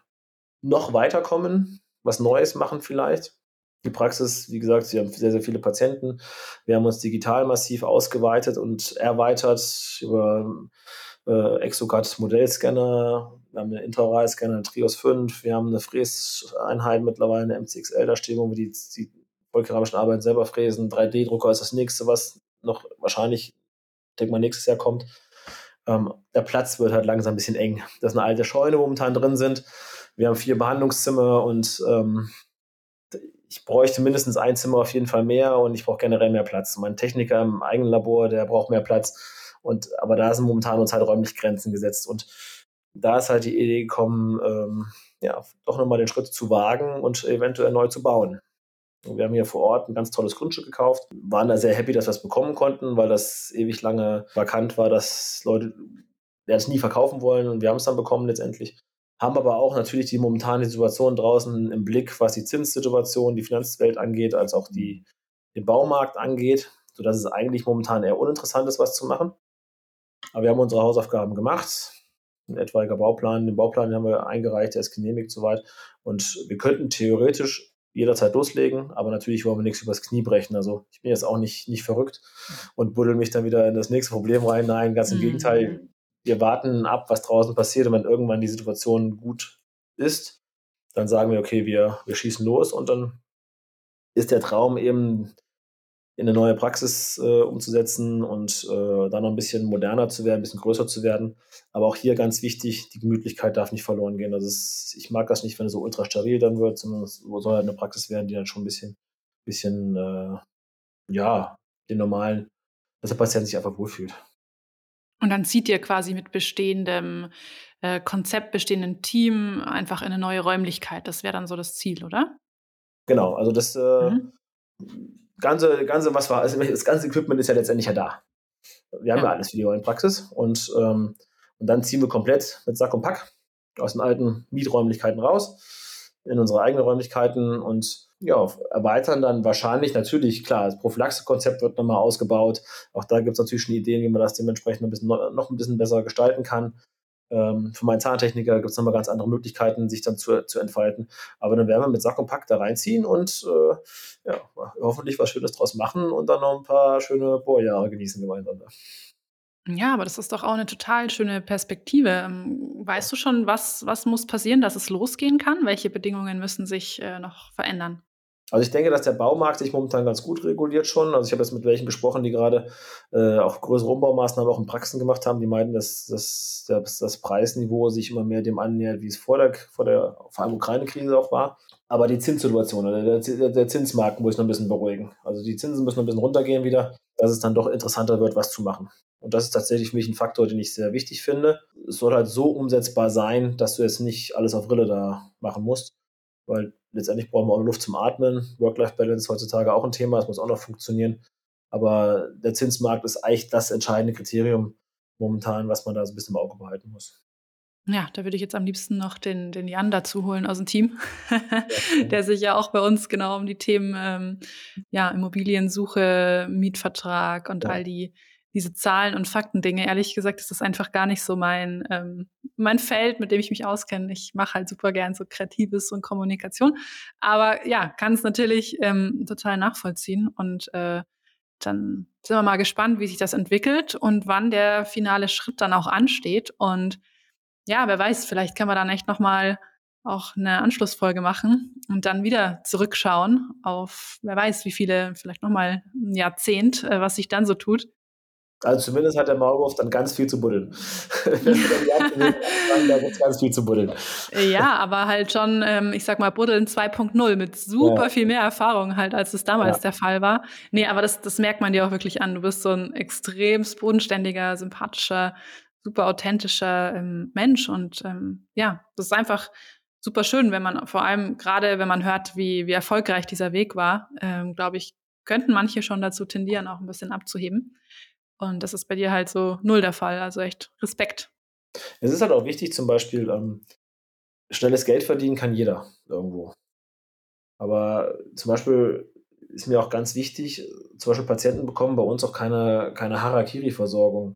noch weiterkommen, was Neues machen vielleicht. Die Praxis, wie gesagt, sie haben sehr, sehr viele Patienten. Wir haben uns digital massiv ausgeweitet und erweitert über äh, Exocad Modellscanner, wir haben einen Intraoral-Scanner, einen Trios 5, wir haben eine Fräseinheit mittlerweile, eine MCXL, da stehen, wo wir die, die vollkeramischen Arbeiten selber fräsen. 3D-Drucker ist das nächste, was noch wahrscheinlich, denke mal, nächstes Jahr kommt. Ähm, der Platz wird halt langsam ein bisschen eng. Das ist eine alte Scheune, wo momentan drin sind. Wir haben vier Behandlungszimmer und ähm, ich bräuchte mindestens ein Zimmer auf jeden Fall mehr und ich brauche generell mehr Platz. Mein Techniker im eigenen Labor, der braucht mehr Platz. Und, aber da sind momentan uns halt räumlich Grenzen gesetzt. Und da ist halt die Idee gekommen, ähm, ja, doch nochmal den Schritt zu wagen und eventuell neu zu bauen. Wir haben hier vor Ort ein ganz tolles Grundstück gekauft, waren da sehr happy, dass wir es bekommen konnten, weil das ewig lange vakant war, dass Leute das nie verkaufen wollen und wir haben es dann bekommen letztendlich. Haben aber auch natürlich die momentane Situation draußen im Blick, was die Zinssituation, die Finanzwelt angeht, als auch die, den Baumarkt angeht, sodass es eigentlich momentan eher uninteressant ist, was zu machen. Aber wir haben unsere Hausaufgaben gemacht. Ein etwaiger Bauplan, den Bauplan haben wir eingereicht, der ist genehmigt soweit. Und wir könnten theoretisch jederzeit loslegen, aber natürlich wollen wir nichts übers Knie brechen. Also ich bin jetzt auch nicht, nicht verrückt und buddel mich dann wieder in das nächste Problem rein. Nein, ganz im mhm. Gegenteil. Wir warten ab, was draußen passiert und wenn irgendwann die Situation gut ist, dann sagen wir, okay, wir, wir schießen los und dann ist der Traum eben in eine neue Praxis äh, umzusetzen und äh, dann noch ein bisschen moderner zu werden, ein bisschen größer zu werden. Aber auch hier ganz wichtig, die Gemütlichkeit darf nicht verloren gehen. Also ist, ich mag das nicht, wenn es so ultra steril dann wird, sondern es soll halt eine Praxis werden, die dann schon ein bisschen, bisschen äh, ja, den normalen, dass der Patient sich einfach wohlfühlt. Und dann zieht ihr quasi mit bestehendem äh, Konzept, bestehenden Team einfach in eine neue Räumlichkeit. Das wäre dann so das Ziel, oder? Genau, also das äh, mhm ganze, ganze, was war, also das ganze Equipment ist ja letztendlich ja da. Wir haben ja, ja alles für die Praxis und, ähm, Und dann ziehen wir komplett mit Sack und Pack aus den alten Mieträumlichkeiten raus in unsere eigenen Räumlichkeiten und ja, erweitern dann wahrscheinlich natürlich, klar, das Prophylaxe-Konzept wird nochmal ausgebaut. Auch da gibt es natürlich schon Ideen, wie man das dementsprechend ein bisschen, noch ein bisschen besser gestalten kann. Ähm, für meinen Zahntechniker gibt es nochmal ganz andere Möglichkeiten, sich dann zu, zu entfalten. Aber dann werden wir mit Sack und Pack da reinziehen und äh, ja, hoffentlich was Schönes draus machen und dann noch ein paar schöne Bohrjahre genießen gemeinsam. Ja, aber das ist doch auch eine total schöne Perspektive. Ähm, weißt du schon, was, was muss passieren, dass es losgehen kann? Welche Bedingungen müssen sich äh, noch verändern? Also ich denke, dass der Baumarkt sich momentan ganz gut reguliert schon. Also ich habe jetzt mit welchen gesprochen, die gerade äh, auch größere Umbaumaßnahmen auch in Praxen gemacht haben. Die meinten, dass, dass, dass das Preisniveau sich immer mehr dem annähert, wie es vor der, vor der vor allem Ukraine-Krise auch war. Aber die Zinssituation, der, der, der Zinsmarkt muss noch ein bisschen beruhigen. Also die Zinsen müssen noch ein bisschen runtergehen wieder, dass es dann doch interessanter wird, was zu machen. Und das ist tatsächlich für mich ein Faktor, den ich sehr wichtig finde. Es soll halt so umsetzbar sein, dass du jetzt nicht alles auf Rille da machen musst weil letztendlich brauchen wir auch Luft zum Atmen. Work-Life-Balance ist heutzutage auch ein Thema, das muss auch noch funktionieren. Aber der Zinsmarkt ist eigentlich das entscheidende Kriterium momentan, was man da so ein bisschen im Auge behalten muss. Ja, da würde ich jetzt am liebsten noch den, den Jan dazu holen aus dem Team, <laughs> der sich ja auch bei uns genau um die Themen ähm, ja, Immobiliensuche, Mietvertrag und ja. all die diese Zahlen und Fakten-Dinge. Ehrlich gesagt ist das einfach gar nicht so mein, ähm, mein Feld, mit dem ich mich auskenne. Ich mache halt super gern so Kreatives und Kommunikation. Aber ja, kann es natürlich ähm, total nachvollziehen. Und äh, dann sind wir mal gespannt, wie sich das entwickelt und wann der finale Schritt dann auch ansteht. Und ja, wer weiß, vielleicht kann man dann echt nochmal auch eine Anschlussfolge machen und dann wieder zurückschauen auf, wer weiß, wie viele, vielleicht nochmal ein Jahrzehnt, äh, was sich dann so tut. Also zumindest hat der Maulwurf dann ganz viel zu buddeln. <laughs> gibt ganz viel zu buddeln. Ja, aber halt schon, ähm, ich sag mal, Buddeln 2.0 mit super ja. viel mehr Erfahrung halt, als es damals ja. der Fall war. Nee, aber das, das merkt man dir auch wirklich an. Du bist so ein extrem bodenständiger, sympathischer, super authentischer ähm, Mensch. Und ähm, ja, das ist einfach super schön, wenn man, vor allem gerade wenn man hört, wie, wie erfolgreich dieser Weg war, ähm, glaube ich, könnten manche schon dazu tendieren, auch ein bisschen abzuheben. Und das ist bei dir halt so null der Fall. Also echt Respekt. Es ist halt auch wichtig, zum Beispiel, ähm, schnelles Geld verdienen kann jeder irgendwo. Aber zum Beispiel ist mir auch ganz wichtig, zum Beispiel Patienten bekommen bei uns auch keine, keine Harakiri-Versorgung.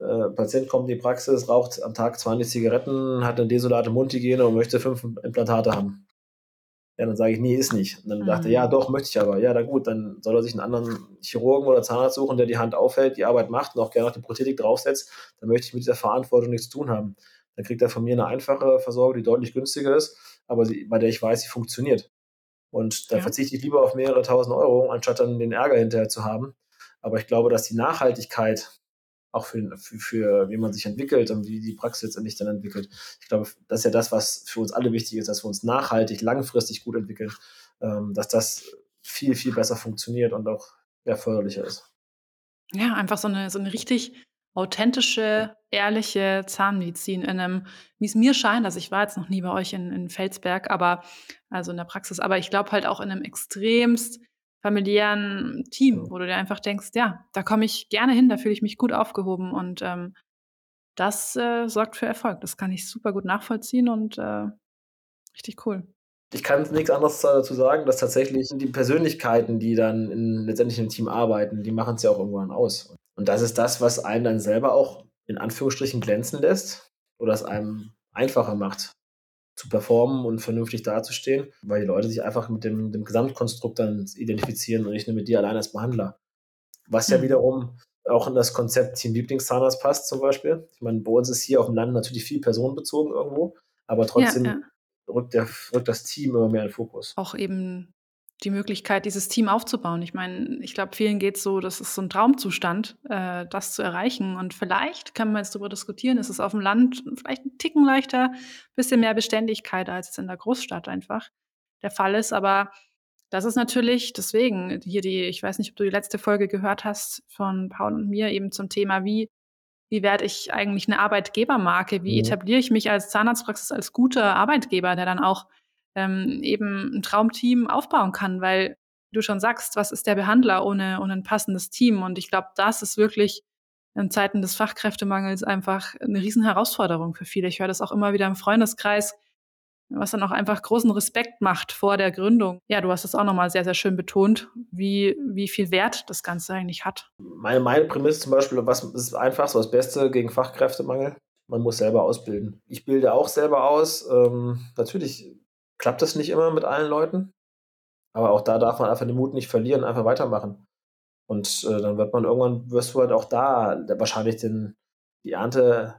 Äh, Patient kommt in die Praxis, raucht am Tag 20 Zigaretten, hat eine desolate Mundhygiene und möchte fünf Implantate haben. Ja, dann sage ich, nee, ist nicht. Und dann mhm. dachte er, ja, doch, möchte ich aber. Ja, dann gut, dann soll er sich einen anderen Chirurgen oder Zahnarzt suchen, der die Hand aufhält, die Arbeit macht und auch gerne noch die Prothetik draufsetzt. Dann möchte ich mit dieser Verantwortung nichts zu tun haben. Dann kriegt er von mir eine einfache Versorgung, die deutlich günstiger ist, aber sie, bei der ich weiß, sie funktioniert. Und da ja. verzichte ich lieber auf mehrere tausend Euro, anstatt dann den Ärger hinterher zu haben. Aber ich glaube, dass die Nachhaltigkeit auch für, für, für wie man sich entwickelt und wie die Praxis letztendlich dann entwickelt. Ich glaube, das ist ja das, was für uns alle wichtig ist, dass wir uns nachhaltig, langfristig gut entwickeln, ähm, dass das viel, viel besser funktioniert und auch mehr förderlicher ist. Ja, einfach so eine, so eine richtig authentische, ehrliche Zahnmedizin in einem, wie es mir scheint, also ich war jetzt noch nie bei euch in, in Felsberg, aber also in der Praxis, aber ich glaube halt auch in einem extremst familiären Team, wo du dir einfach denkst, ja, da komme ich gerne hin, da fühle ich mich gut aufgehoben und ähm, das äh, sorgt für Erfolg. Das kann ich super gut nachvollziehen und äh, richtig cool. Ich kann nichts anderes dazu sagen, dass tatsächlich die Persönlichkeiten, die dann in, letztendlich im Team arbeiten, die machen es ja auch irgendwann aus. Und das ist das, was einen dann selber auch in Anführungsstrichen glänzen lässt oder es einem einfacher macht, zu performen und vernünftig dazustehen, weil die Leute sich einfach mit dem, dem Gesamtkonstrukt dann identifizieren und nicht nur mit dir allein als Behandler. Was ja mhm. wiederum auch in das Konzept Team Lieblingszahnarzt passt zum Beispiel. Ich meine, bei uns ist hier auf dem Land natürlich viel personenbezogen irgendwo, aber trotzdem ja, ja. Rückt, der, rückt das Team immer mehr in den Fokus. Auch eben die Möglichkeit, dieses Team aufzubauen. Ich meine, ich glaube, vielen geht es so, das ist so ein Traumzustand, äh, das zu erreichen. Und vielleicht kann man jetzt darüber diskutieren, ist es auf dem Land vielleicht ein Ticken leichter, bisschen mehr Beständigkeit, als es in der Großstadt einfach der Fall ist. Aber das ist natürlich deswegen hier die, ich weiß nicht, ob du die letzte Folge gehört hast von Paul und mir eben zum Thema, wie wie werde ich eigentlich eine Arbeitgebermarke? Wie mhm. etabliere ich mich als Zahnarztpraxis als guter Arbeitgeber, der dann auch ähm, eben ein Traumteam aufbauen kann, weil du schon sagst, was ist der Behandler ohne, ohne ein passendes Team? Und ich glaube, das ist wirklich in Zeiten des Fachkräftemangels einfach eine riesen Herausforderung für viele. Ich höre das auch immer wieder im Freundeskreis, was dann auch einfach großen Respekt macht vor der Gründung. Ja, du hast es auch nochmal sehr, sehr schön betont, wie, wie viel Wert das Ganze eigentlich hat. Meine, meine Prämisse zum Beispiel, was ist einfach so das Beste gegen Fachkräftemangel? Man muss selber ausbilden. Ich bilde auch selber aus. Ähm, natürlich klappt das nicht immer mit allen Leuten, aber auch da darf man einfach den Mut nicht verlieren, einfach weitermachen. Und äh, dann wird man irgendwann, wirst du halt auch da wahrscheinlich den, die Ernte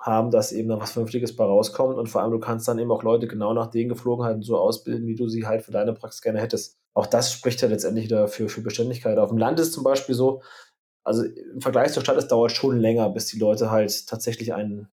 haben, dass eben dann was Vernünftiges bei rauskommt und vor allem du kannst dann eben auch Leute genau nach den Geflogenheiten so ausbilden, wie du sie halt für deine Praxis gerne hättest. Auch das spricht ja letztendlich dafür für Beständigkeit. Auf dem Land ist zum Beispiel so, also im Vergleich zur Stadt, es dauert schon länger, bis die Leute halt tatsächlich einen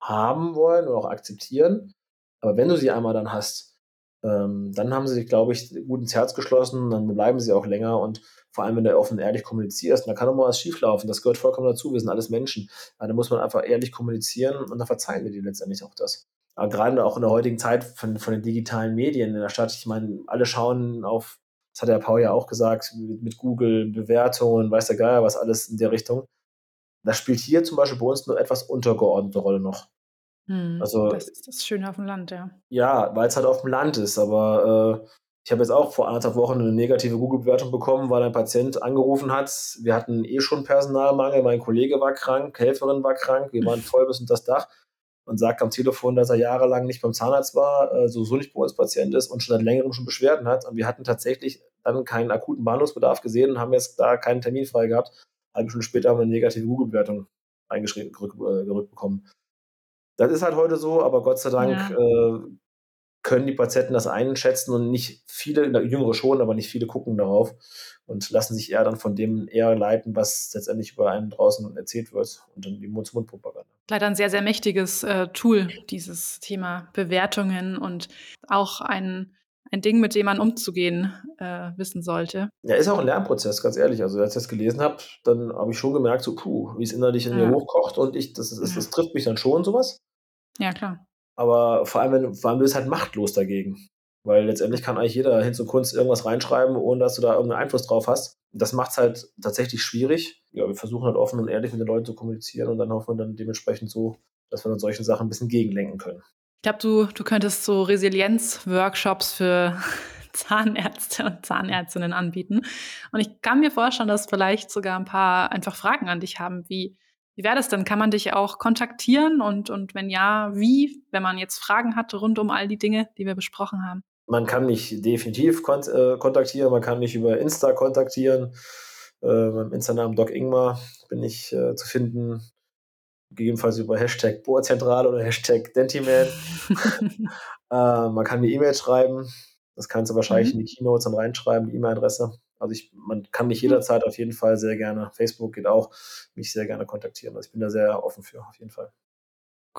haben wollen und auch akzeptieren. Aber wenn du sie einmal dann hast, ähm, dann haben sie sich, glaube ich, gut ins Herz geschlossen, dann bleiben sie auch länger und vor allem, wenn du offen und ehrlich kommunizierst, da kann auch mal was schieflaufen, das gehört vollkommen dazu, wir sind alles Menschen. Aber da muss man einfach ehrlich kommunizieren und dann verzeihen wir dir letztendlich auch das. Aber gerade auch in der heutigen Zeit von, von den digitalen Medien in der Stadt, ich meine, alle schauen auf, das hat der Paul ja auch gesagt, mit, mit Google, Bewertungen, weiß der Geier, was alles in der Richtung. Das spielt hier zum Beispiel bei uns eine etwas untergeordnete Rolle noch. Hm, also, das ist das Schöne auf dem Land, ja. Ja, weil es halt auf dem Land ist, aber äh, ich habe jetzt auch vor anderthalb Wochen eine negative Google-Bewertung bekommen, weil ein Patient angerufen hat. Wir hatten eh schon Personalmangel, mein Kollege war krank, Helferin war krank, wir waren <laughs> voll bis unter das Dach und sagt am Telefon, dass er jahrelang nicht beim Zahnarzt war, äh, so, so nicht bei uns Patient ist und schon seit längerem schon Beschwerden hat. Und wir hatten tatsächlich dann keinen akuten Behandlungsbedarf gesehen und haben jetzt da keinen Termin frei gehabt. Halbe Stunde später haben wir eine negative Google-Bewertung eingeschrieben, gerückt, äh, gerückt bekommen. Das ist halt heute so, aber Gott sei Dank ja. äh, können die Patienten das einschätzen und nicht viele, jüngere schon, aber nicht viele gucken darauf und lassen sich eher dann von dem eher leiten, was letztendlich über einen draußen erzählt wird und dann die Mund-zu-Mund-Propaganda. Leider ein sehr, sehr mächtiges äh, Tool, dieses Thema Bewertungen und auch ein, ein Ding, mit dem man umzugehen äh, wissen sollte. Ja, ist auch ein Lernprozess, ganz ehrlich. Also als ich das gelesen habe, dann habe ich schon gemerkt, so puh, wie es innerlich in ja. mir hochkocht und ich, das, das, das trifft mich dann schon, sowas. Ja, klar. Aber vor allem, wenn, vor allem, du bist halt machtlos dagegen. Weil letztendlich kann eigentlich jeder hin zur Kunst irgendwas reinschreiben, ohne dass du da irgendeinen Einfluss drauf hast. Das macht es halt tatsächlich schwierig. Ja, wir versuchen halt offen und ehrlich mit den Leuten zu kommunizieren und dann hoffen wir dann dementsprechend so, dass wir dann solchen Sachen ein bisschen gegenlenken können. Ich glaube, du, du könntest so Resilienz-Workshops für <laughs> Zahnärzte und Zahnärztinnen anbieten. Und ich kann mir vorstellen, dass vielleicht sogar ein paar einfach Fragen an dich haben, wie wie wäre das denn? Kann man dich auch kontaktieren? Und, und wenn ja, wie, wenn man jetzt Fragen hat rund um all die Dinge, die wir besprochen haben? Man kann mich definitiv kont äh, kontaktieren, man kann mich über Insta kontaktieren. Äh, beim Insta-Namen Doc Ingmar bin ich äh, zu finden. Gegebenenfalls über Hashtag Bohrzentrale oder Hashtag Dentiman. <laughs> äh, man kann mir E-Mail schreiben. Das kannst du wahrscheinlich mhm. in die Keynotes dann reinschreiben, die E-Mail-Adresse. Also ich, man kann mich hm. jederzeit auf jeden Fall sehr gerne, Facebook geht auch, mich sehr gerne kontaktieren. Also ich bin da sehr offen für, auf jeden Fall.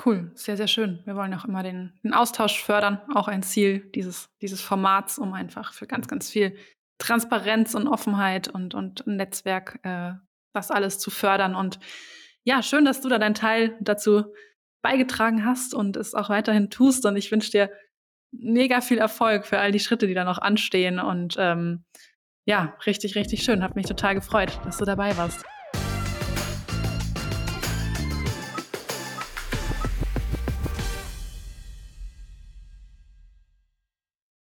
Cool, sehr, sehr schön. Wir wollen auch immer den, den Austausch fördern, auch ein Ziel dieses, dieses Formats, um einfach für ganz, ganz viel Transparenz und Offenheit und, und Netzwerk äh, das alles zu fördern. Und ja, schön, dass du da deinen Teil dazu beigetragen hast und es auch weiterhin tust. Und ich wünsche dir mega viel Erfolg für all die Schritte, die da noch anstehen. Und ähm, ja, richtig, richtig schön. Hat mich total gefreut, dass du dabei warst.